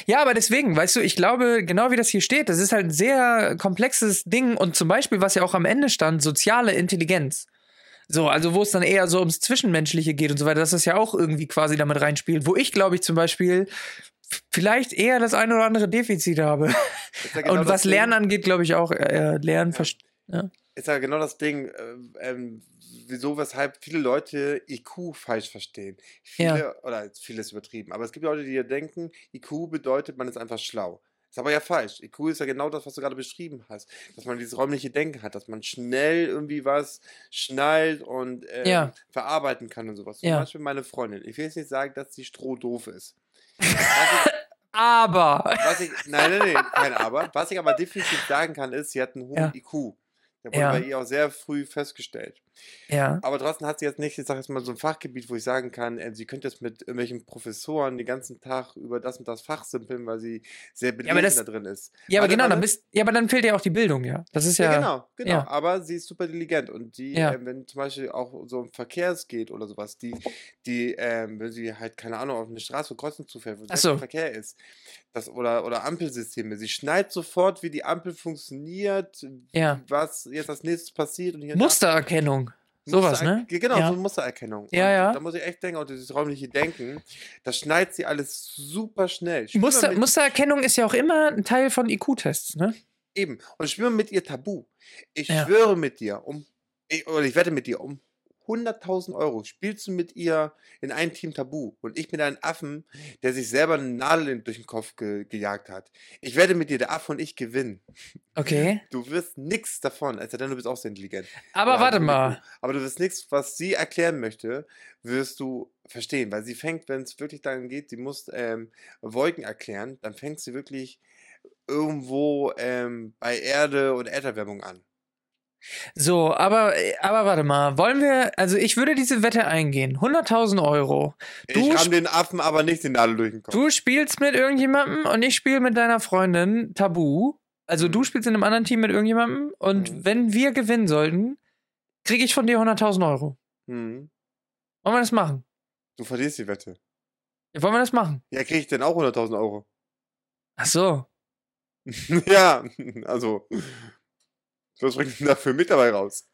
Ja, aber deswegen, weißt du, ich glaube, genau wie das hier steht, das ist halt ein sehr komplexes Ding und zum Beispiel, was ja auch am Ende stand, soziale Intelligenz. So, also wo es dann eher so ums Zwischenmenschliche geht und so weiter, dass das ja auch irgendwie quasi damit reinspielt. Wo ich, glaube ich, zum Beispiel vielleicht eher das eine oder andere Defizit habe. Ja genau und was Ding- Lernen angeht, glaube ich auch, äh, Lernen, Ja. verst- ist ja genau das Ding, äh, ähm, wieso, weshalb viele Leute IQ falsch verstehen. Viele, Ja. oder vieles übertrieben, aber es gibt Leute, die ja denken, IQ bedeutet, man ist einfach schlau. Ist aber ja falsch. IQ ist ja genau das, was du gerade beschrieben hast. Dass man dieses räumliche Denken hat, dass man schnell irgendwie was schnallt und ähm, Ja. verarbeiten kann und sowas. Zum Ja. Beispiel meine Freundin. Ich will jetzt nicht sagen, dass sie strohdoof ist. Was ich, Aber. was ich, nein, nein, nein, kein Aber. Was ich aber definitiv sagen kann, ist, sie hat einen hohen Ja. IQ. Der wurde Ja. bei ihr auch sehr früh festgestellt. Ja. Aber trotzdem hat sie jetzt nicht, ich sag jetzt mal, so ein Fachgebiet, wo ich sagen kann, äh, sie könnte jetzt mit irgendwelchen Professoren den ganzen Tag über das und das Fach simpeln, weil sie sehr belesen aber das- da drin ist. Ja, aber Warte, genau, dann bist, ja, aber dann fehlt ja auch die Bildung, ja. Das ist Ja, ja. genau, genau. ja. Aber sie ist super intelligent und die, Ja. ähm, wenn zum Beispiel auch so um Verkehrs geht oder sowas, die, die, ähm, wenn sie halt, keine Ahnung, auf eine Straße kreuzend zufährt, wo so. Verkehr ist, das, oder, oder Ampelsysteme, sie schneidet sofort, wie die Ampel funktioniert, Ja. was jetzt als nächstes passiert und hier. Mustererkennung. Sowas, Muster- ne? Genau, Ja. so Mustererkennung. Ja, und ja. Da muss ich echt denken, und dieses räumliche Denken, das schneidet sie alles super schnell. Muster, Mustererkennung ist ja auch immer ein Teil von IQ-Tests, ne? eben. Und spiel mal mit ihr Tabu. Ich Ja. schwöre mit dir, um, ich, oder ich wette mit dir, um 100.000 Euro spielst du mit ihr in ein Team Tabu und ich bin ein Affen, der sich selber eine Nadel durch den Kopf ge gejagt hat. Ich werde mit dir, der Affe und ich, gewinnen. Okay. Du wirst nichts davon, sei denn, du bist auch sehr intelligent. Aber Oder warte halt mal. Aber du wirst nichts, was sie erklären möchte, wirst du verstehen, weil sie fängt, wenn es wirklich darum geht, sie muss ähm, Wolken erklären, dann fängt sie wirklich irgendwo ähm, bei Erde und Erderwärmung an. So, aber, aber warte mal. Wollen wir, also ich würde diese Wette eingehen. 100.000 Euro. ich Du ramm sp- den Affen aber nicht den Nadel durch den Kopf. Du spielst mit irgendjemandem und ich spiele mit deiner Freundin Tabu. Also du Mhm. spielst in einem anderen Team mit irgendjemandem und Mhm. wenn wir gewinnen sollten, kriege ich von dir 100.000 Euro. Hm. Wollen wir das machen? Du verlierst die Wette. Wollen wir das machen? Ja, krieg ich denn auch 100.000 Euro? Ach so. ja, also, was bringt denn da für mit dabei raus?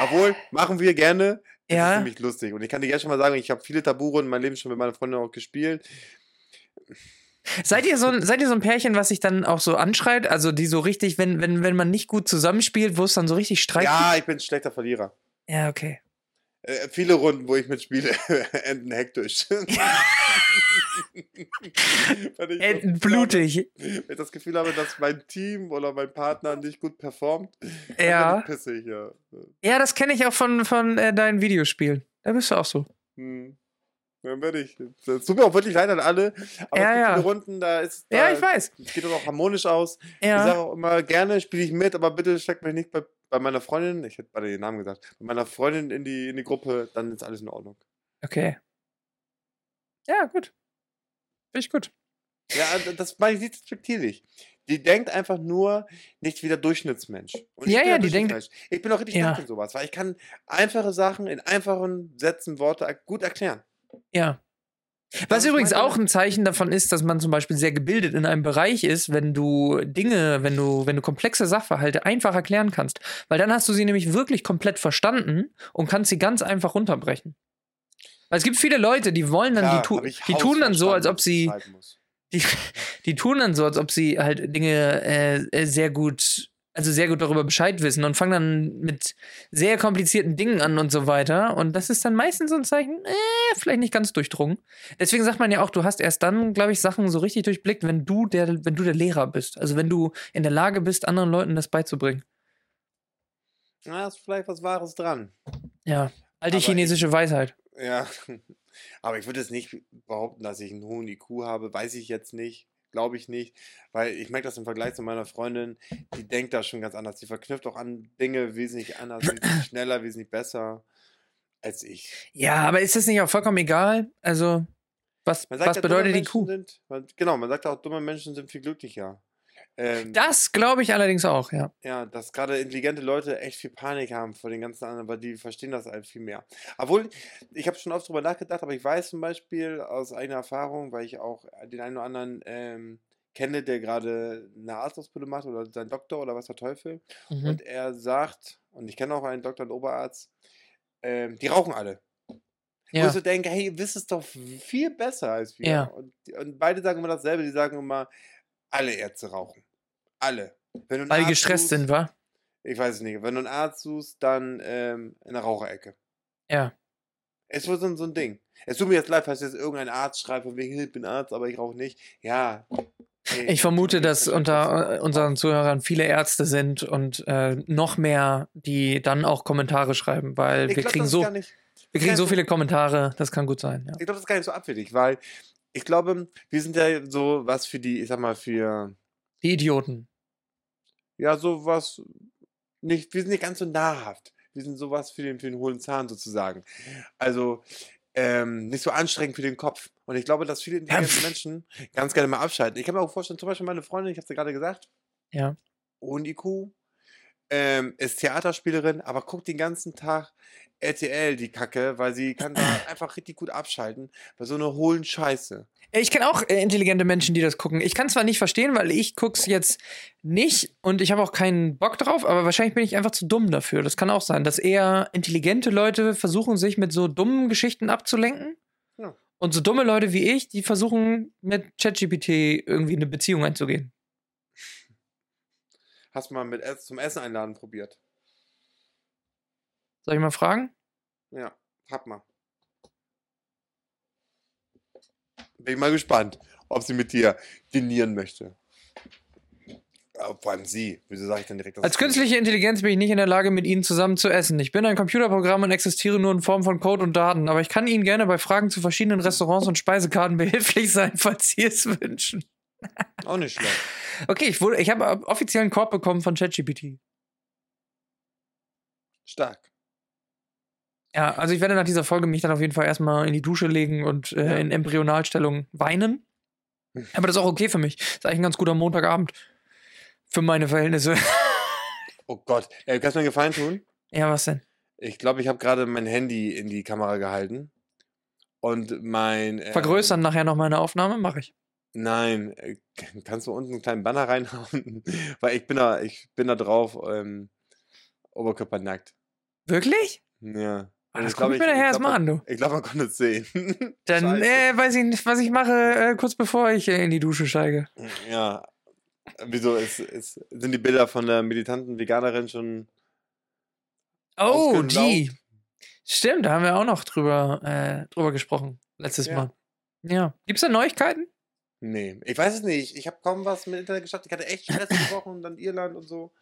Obwohl, machen wir gerne. Das ist Ja. nämlich lustig. Und ich kann dir jetzt schon mal sagen, ich habe viele Taburunden in meinem Leben schon mit meiner Freundin auch gespielt. Seid ihr so ein, seid ihr so ein Pärchen, was sich dann auch so anschreit? Also die so richtig, wenn, wenn, wenn man nicht gut zusammenspielt, wo es dann so richtig Streit Ja, ich bin ein schlechter Verlierer. Ja, okay. Äh, viele Runden, wo ich mitspiele, enden hektisch. Wenn ich Gefühl habe- blutig. Wenn ich das Gefühl habe, dass mein Team oder mein Partner nicht gut performt, dann Ja. bin ich ja. Ja, das kenne ich auch von, von äh, deinen Videospielen. Da bist du auch so. Hm. Dann werde ich. Das tut mir auch wirklich leid an alle. Aber Ja, es gibt ja. viele Runden, da ist. Da Ja, ich weiß. Geht das auch harmonisch aus. Ich Ja. sage auch immer, gerne spiele ich mit, aber bitte steckt mich nicht bei, bei meiner Freundin, ich hätte beide den Namen gesagt, bei meiner Freundin in die, in die Gruppe, dann ist alles in Ordnung. Okay. Ja, gut. Finde ich gut. Ja, also das meine ich nicht respektierlich. Die denkt einfach nur nicht wie der Durchschnittsmensch. Und ich Ja, ja, die denkt-. Ich bin auch richtig Ja. dankbar für sowas, weil ich kann einfache Sachen in einfachen Sätzen, Worte gut erklären. Ja. Was übrigens auch ein Zeichen davon ist, dass man zum Beispiel sehr gebildet in einem Bereich ist, wenn du Dinge, wenn du, wenn du komplexe Sachverhalte einfach erklären kannst. Weil dann hast du sie nämlich wirklich komplett verstanden und kannst sie ganz einfach runterbrechen. Es gibt viele Leute, die wollen dann, Klar, die, tu die tun dann so, als ob sie, die, die tun dann so, als ob sie halt Dinge äh, äh, sehr gut, also sehr gut darüber Bescheid wissen und fangen dann mit sehr komplizierten Dingen an und so weiter. Und das ist dann meistens so ein Zeichen, äh, vielleicht nicht ganz durchdrungen. Deswegen sagt man ja auch, du hast erst dann, glaube ich, Sachen so richtig durchblickt, wenn du der, wenn du der Lehrer bist. Also wenn du in der Lage bist, anderen Leuten das beizubringen. Na, ist vielleicht was Wahres dran. Ja. Alte Aber chinesische Weisheit. Ja, aber ich würde jetzt nicht behaupten, dass ich einen hohen IQ habe. Weiß ich jetzt nicht. Glaube ich nicht. Weil ich merke das im Vergleich zu meiner Freundin, die denkt da schon ganz anders. Die verknüpft auch an Dinge wesentlich anders, wesentlich schneller, wesentlich besser als ich. Ja, aber ist das nicht auch vollkommen egal? Also, was, was ja, bedeutet Kuh? Sind, man, genau, man sagt auch, dumme Menschen sind viel glücklicher. Ähm, Das glaube ich allerdings auch, ja. Ja, dass gerade intelligente Leute echt viel Panik haben vor den ganzen anderen, weil die verstehen das halt viel mehr. Obwohl, ich habe schon oft drüber nachgedacht, aber ich weiß zum Beispiel aus eigener Erfahrung, weil ich auch den einen oder anderen ähm, kenne, der gerade eine Arztausbildung macht oder sein Doktor oder was der Teufel. Mhm. Und er sagt, und ich kenne auch einen Doktor und Oberarzt, ähm, die rauchen alle. Wo Ja. ich so denke, hey, ihr wisst es doch viel besser als wir. Ja. Und, und beide sagen immer dasselbe, die sagen immer, alle Ärzte rauchen. Alle. Wenn du Weil die gestresst suchst- sind, wa? ich weiß es nicht. Wenn du einen Arzt suchst, dann ähm, in der Raucherecke. Ja. Es wird so, ein- so ein Ding. Es tut mir jetzt leid, falls jetzt irgendein Arzt schreibt, von wegen, ich bin Arzt, aber ich rauche nicht. Ja. hey, Ich vermute, dass verstehe unter äh, unseren Zuhörern viele Ärzte sind und äh, noch mehr, die dann auch Kommentare schreiben, weil Ich wir glaub, kriegen so, wir kriegen so viele Kommentare, das kann gut sein, ja. ich glaube, das ist gar nicht so abwegig, weil ich glaube, wir sind ja so was für die, ich sag mal, für, Die Idioten. Ja, so was, nicht, wir sind nicht ganz so nahrhaft. Wir sind sowas für den, für den hohlen Zahn sozusagen. Also, ähm, nicht so anstrengend für den Kopf. Und ich glaube, dass viele intelligente. Menschen ganz gerne mal abschalten. Ich kann mir auch vorstellen, zum Beispiel meine Freundin, ich habe es ja gerade gesagt, Ja. ohne IQ, ähm, ist Theaterspielerin, aber guckt den ganzen Tag RTL, die Kacke, weil sie kann da einfach richtig gut abschalten bei so einer hohlen Scheiße. Ich kenne auch äh, intelligente Menschen, die das gucken. Ich kann zwar nicht verstehen, weil ich guck's jetzt nicht und ich habe auch keinen Bock drauf, aber wahrscheinlich bin ich einfach zu dumm dafür. Das kann auch sein, dass eher intelligente Leute versuchen, sich mit so dummen Geschichten abzulenken. Ja. Und so dumme Leute wie ich, die versuchen, mit ChatGPT irgendwie eine Beziehung einzugehen. Hast du mal mit zum Essen einladen probiert? Soll ich mal fragen? Ja, hab mal. Bin ich mal gespannt, ob sie mit dir dinieren möchte. Ja, vor allem sie. Wieso sage ich dann direkt das? Als künstliche Intelligenz bin ich nicht in der Lage, mit Ihnen zusammen zu essen. Ich bin ein Computerprogramm und existiere nur in Form von Code und Daten, aber ich kann Ihnen gerne bei Fragen zu verschiedenen Restaurants und Speisekarten behilflich sein, falls Sie es wünschen. Auch nicht schlecht. Okay, ich, wurde- ich habe offiziellen Korb bekommen von ChatGPT. Stark. Ja, also ich werde nach dieser Folge mich dann auf jeden Fall erstmal in die Dusche legen und äh, Ja. in Embryonalstellung weinen. Aber das ist auch okay für mich. Das ist eigentlich ein ganz guter Montagabend. Für meine Verhältnisse. Oh Gott. Äh, kannst du mir einen Gefallen tun? ja, was denn? Ich glaube, ich habe gerade mein Handy in die Kamera gehalten. Und mein. ähm, Vergrößern nachher noch meine Aufnahme? Mache ich. Nein, äh, kannst du unten einen kleinen Banner reinhauen? Weil ich bin da, ich bin da drauf, ähm, oberkörpernackt. Wirklich? Ja. Und das guck ich mir nachher erstmal an, du. Ich glaube, man konnte es sehen. Dann äh, weiß ich nicht, was ich mache, äh, kurz bevor ich äh, in die Dusche steige. Ja. Wieso ist, ist, sind die Bilder von der militanten Veganerin schon. Oh, die. Stimmt, da haben wir auch noch drüber, äh, drüber gesprochen. Letztes Ja. Mal. Ja. Gibt's da Neuigkeiten? Nee, ich weiß es nicht. Ich habe kaum was mit Internet geschafft. Ich hatte echt stressige Wochen und dann Irland und so.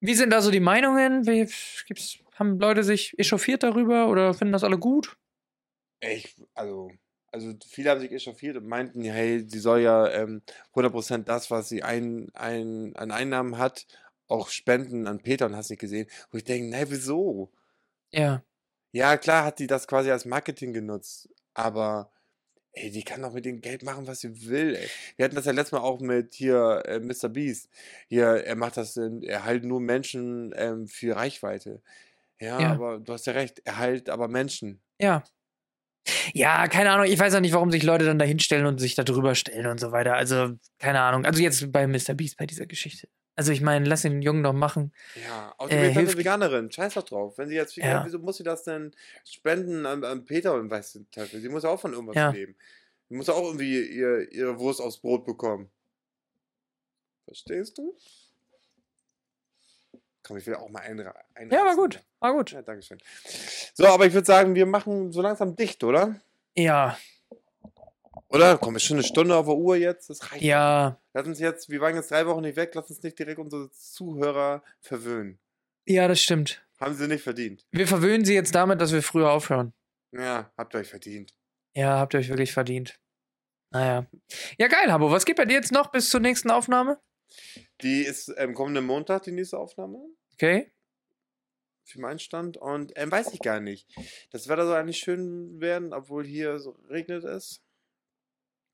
Wie sind da so die Meinungen? Wie, gibt's, haben Leute sich echauffiert darüber oder finden das alle gut? Ich, also, also viele haben sich echauffiert und meinten, hey, sie soll ja ähm, 100% das, was sie ein, ein, an Einnahmen hat, auch spenden an Peter und hast nicht gesehen. Wo ich denke, nein, wieso? Ja. Ja, klar hat sie das quasi als Marketing genutzt, aber ey, die kann doch mit dem Geld machen, was sie will. Ey. Wir hatten das ja letztes Mal auch mit hier äh, Mr. Beast. Hier, er macht das, in, er heilt nur Menschen ähm, für Reichweite. Ja, Ja. aber du hast ja recht, er heilt aber Menschen. Ja. Ja, keine Ahnung. Ich weiß auch nicht, warum sich Leute dann da hinstellen und sich da drüber stellen und so weiter. Also, keine Ahnung. Also jetzt bei Mr. Beast bei dieser Geschichte. Also ich meine, lass den Jungen doch machen. Ja, auch die äh, hilft- Veganerin, scheiß doch drauf. Wenn sie jetzt Ja. wieso muss sie das denn spenden an, an Peter und weiß den Teufel? Sie muss ja auch von irgendwas Ja. leben. Sie muss ja auch irgendwie ihr, ihre Wurst aufs Brot bekommen. Verstehst du? Komm, ich will auch mal ein, ein Ja, war gut. War gut. Ja, danke schön. So, aber ich würde sagen, wir machen so langsam dicht, oder? Ja, Oder? Komm, ist schon eine Stunde auf der Uhr jetzt. Das reicht. ja, Lass uns jetzt, wir waren jetzt drei Wochen nicht weg, lass uns nicht direkt unsere Zuhörer verwöhnen. ja, das stimmt. Haben sie nicht verdient. Wir verwöhnen sie jetzt damit, dass wir früher aufhören. Ja, habt ihr euch verdient. Ja, habt ihr euch wirklich verdient. Naja. Ja, geil, Habo. Was geht bei dir jetzt noch bis zur nächsten Aufnahme? Die ist ähm, kommenden Montag, die nächste Aufnahme. Okay. Für meinen Stand. Und ähm, weiß ich gar nicht. Das Wetter soll eigentlich schön werden, obwohl hier so regnet es.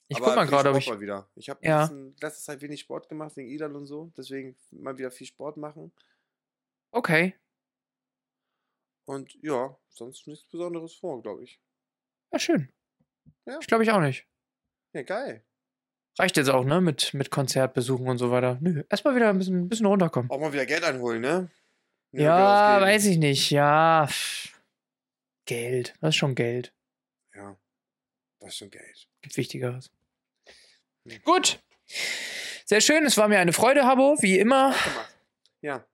Ich guck mal gerade, ob ich. mal wieder. Ich habe Ja. in letzter Zeit wenig Sport gemacht wegen Ilan und so. Deswegen mal wieder viel Sport machen. Okay. Und ja, sonst nichts Besonderes vor, glaube ich. Ja, schön. Ja. Ich glaube ich auch nicht. Ja, geil. Reicht jetzt auch, ne? Mit, mit Konzertbesuchen und so weiter. Nö, erstmal wieder ein bisschen, ein bisschen runterkommen. Auch mal wieder Geld einholen, ne? ja, weiß ich nicht. Ja. Geld. Das ist schon Geld. Ja, das ist schon Geld. Gibt Wichtigeres. Hm. Gut. Sehr schön. Es war mir eine Freude, Habo, wie immer. Ja.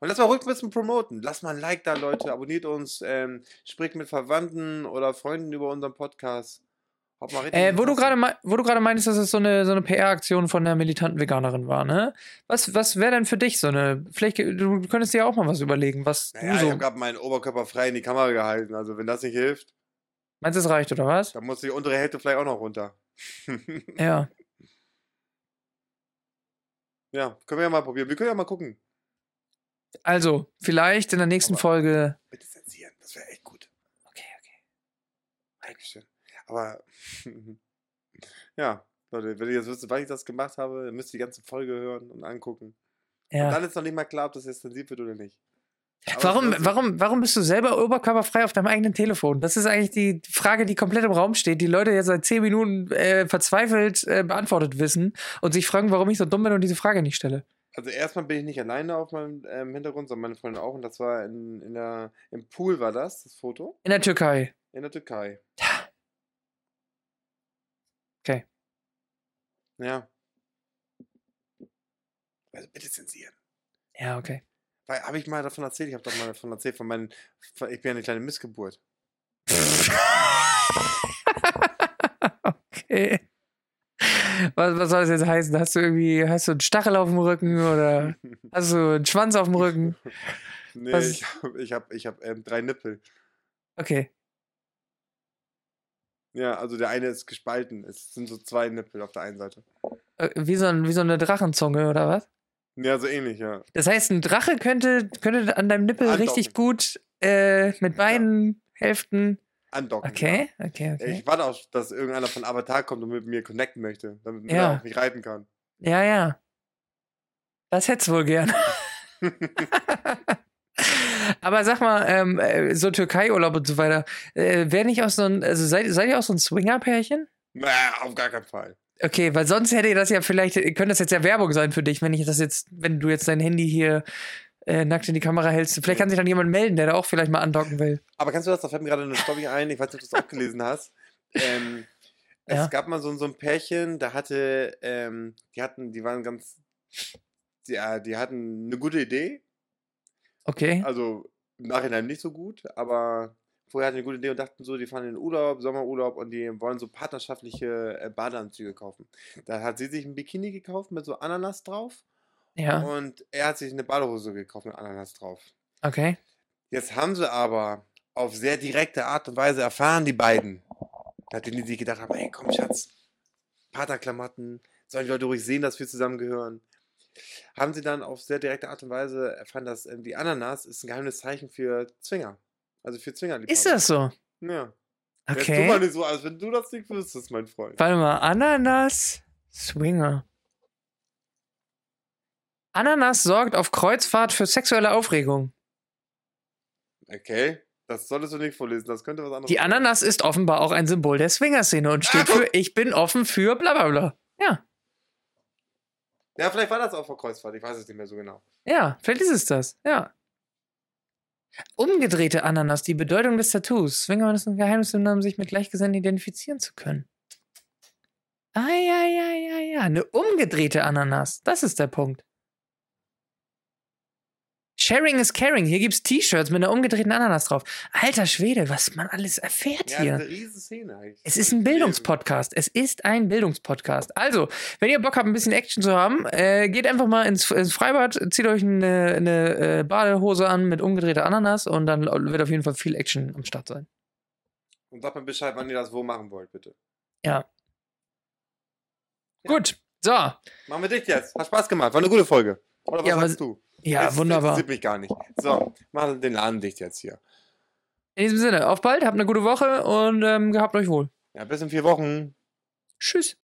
Und lass mal ruhig ein bisschen promoten. Lass mal ein Like da, Leute. Abonniert uns. Ähm, spricht mit Verwandten oder Freunden über unseren Podcast. Äh, wo, du wo du gerade meinst, dass es so eine, so eine PR-Aktion von der militanten Veganerin war, ne? Was, was wäre denn für dich so eine. Vielleicht, du könntest dir ja auch mal was überlegen, was Naja, du ich so. habe gerade meinen Oberkörper frei in die Kamera gehalten. Also, wenn das nicht hilft, Meinst du, es reicht, oder was? dann muss die untere Hälfte vielleicht auch noch runter. Ja. ja, können wir ja mal probieren. Wir können ja mal gucken. Also, vielleicht in der nächsten Aber- Folge. Bitte zensieren. Das wäre echt gut. Okay, okay. Dankeschön. Aber, ja, Leute, wenn ihr jetzt wisst, wann ich das gemacht habe, dann müsst ihr die ganze Folge hören und angucken. Und Ja. dann ist noch nicht mal klar, ob das jetzt zensiert wird oder nicht. Aber Warum, warum, warum bist du selber oberkörperfrei auf deinem eigenen Telefon? Das ist eigentlich die Frage, die komplett im Raum steht, die Leute jetzt seit zehn Minuten äh, verzweifelt äh, beantwortet wissen und sich fragen, warum ich so dumm bin und diese Frage nicht stelle. Also erstmal bin ich nicht alleine auf meinem ähm, Hintergrund, sondern meine Freundin auch. Und das war in, in der, im Pool war das, das Foto. In der Türkei. In der Türkei. Okay. Ja. Also bitte zensieren. Ja, okay. Weil habe ich mal davon erzählt? Ich habe doch mal davon erzählt, von meinen. Von, ich bin ja eine kleine Missgeburt. okay. Was, was soll das jetzt heißen? Hast du irgendwie, hast du einen Stachel auf dem Rücken oder hast du einen Schwanz auf dem Rücken? Nee, Was- ich habe ich hab, ich hab, ähm, drei Nippel. Okay. Ja, also der eine ist gespalten. Es sind so zwei Nippel auf der einen Seite. Äh, Wie so, ein, wie so eine Drachenzunge oder was? Ja, so ähnlich, ja. Das heißt, ein Drache könnte, könnte an deinem Nippel Andocken. richtig gut äh, mit beiden Hälften. Andocken. Okay, okay, Ja. okay. Ich warte auch, dass irgendeiner von Avatar kommt und mit mir connecten möchte, damit man Ja. auf mich reiten kann. Ja, ja. Das hättest du wohl gern. Aber sag mal, ähm, äh, so Türkei-Urlaub und so weiter, äh, wäre nicht auch so ein, also seid, seid ihr auch so ein Swinger-Pärchen? Na, auf gar keinen Fall. Okay, weil sonst hätte das ja vielleicht, könnte das jetzt ja Werbung sein für dich, wenn ich das jetzt, wenn du jetzt dein Handy hier äh, nackt in die Kamera hältst. Vielleicht kann sich dann jemand melden, der da auch vielleicht mal andocken will. Aber kannst du das, da fällt mir gerade eine Story ein, ich weiß nicht, ob du das auch gelesen hast. Ähm, es Ja. gab mal so, so ein Pärchen, da hatte, ähm, die hatten, die waren ganz, ja, die hatten eine gute Idee, Okay. also im Nachhinein nicht so gut, aber vorher hatten die eine gute Idee und dachten so, die fahren in den Urlaub, Sommerurlaub und die wollen so partnerschaftliche äh, Badeanzüge kaufen. Da hat sie sich ein Bikini gekauft mit so Ananas drauf Ja, und er hat sich eine Badehose gekauft mit Ananas drauf. okay. Jetzt haben sie aber auf sehr direkte Art und Weise erfahren, die beiden, nachdem die sich gedacht haben, ey, komm, Schatz, Partnerklamotten, sollen die Leute ruhig sehen, dass wir zusammengehören. Haben sie dann auf sehr direkte Art und Weise erfahren, dass ähm, die Ananas ist ein geheimes Zeichen für Zwinger. Also für Zwingerliebhaber. Ist das so? Ja. Jetzt tu mal Okay. nicht so, als wenn du das nicht wüsstest, mein Freund. Warte mal, Ananas, Swinger. Ananas sorgt auf Kreuzfahrt für sexuelle Aufregung. Okay, das solltest du nicht vorlesen, das könnte was anderes Die sein. Ananas ist offenbar auch ein Symbol der Swinger-Szene und steht Ah, für Ich bin offen für bla bla bla. Ja, Ja, vielleicht war das auch vor Kreuzfahrt, ich weiß es nicht mehr so genau. ja, vielleicht ist es das. Ja. Umgedrehte Ananas, die Bedeutung des Tattoos. Swinger ist ein Geheimnis, um sich mit Gleichgesinnten identifizieren zu können. Ah, ja, ja, ja, ja. Eine umgedrehte Ananas. Das ist der Punkt. Sharing is caring. Hier gibt's T-Shirts mit einer umgedrehten Ananas drauf. Alter Schwede, was man alles erfährt Ja, hier. eine riesen Szene eigentlich. Es ist ein. Bildungspodcast. Es ist ein Bildungspodcast. Also, wenn ihr Bock habt, ein bisschen Action zu haben, äh, geht einfach mal ins, ins Freibad, zieht euch eine, eine äh, Badehose an mit umgedrehter Ananas und dann wird auf jeden Fall viel Action am Start sein. Und sagt mir Bescheid, wann ihr das wo machen wollt, bitte. Ja. Ja. Gut. So. Machen wir dicht jetzt. Hat Spaß gemacht. War eine gute Folge. Oder was Ja, sagst du? Ja, Das wunderbar. interessiert mich gar nicht. So, machen den Laden dicht jetzt hier. In diesem Sinne, auf bald, habt eine gute Woche und ähm, gehabt euch wohl. Ja, bis in vier Wochen. Tschüss.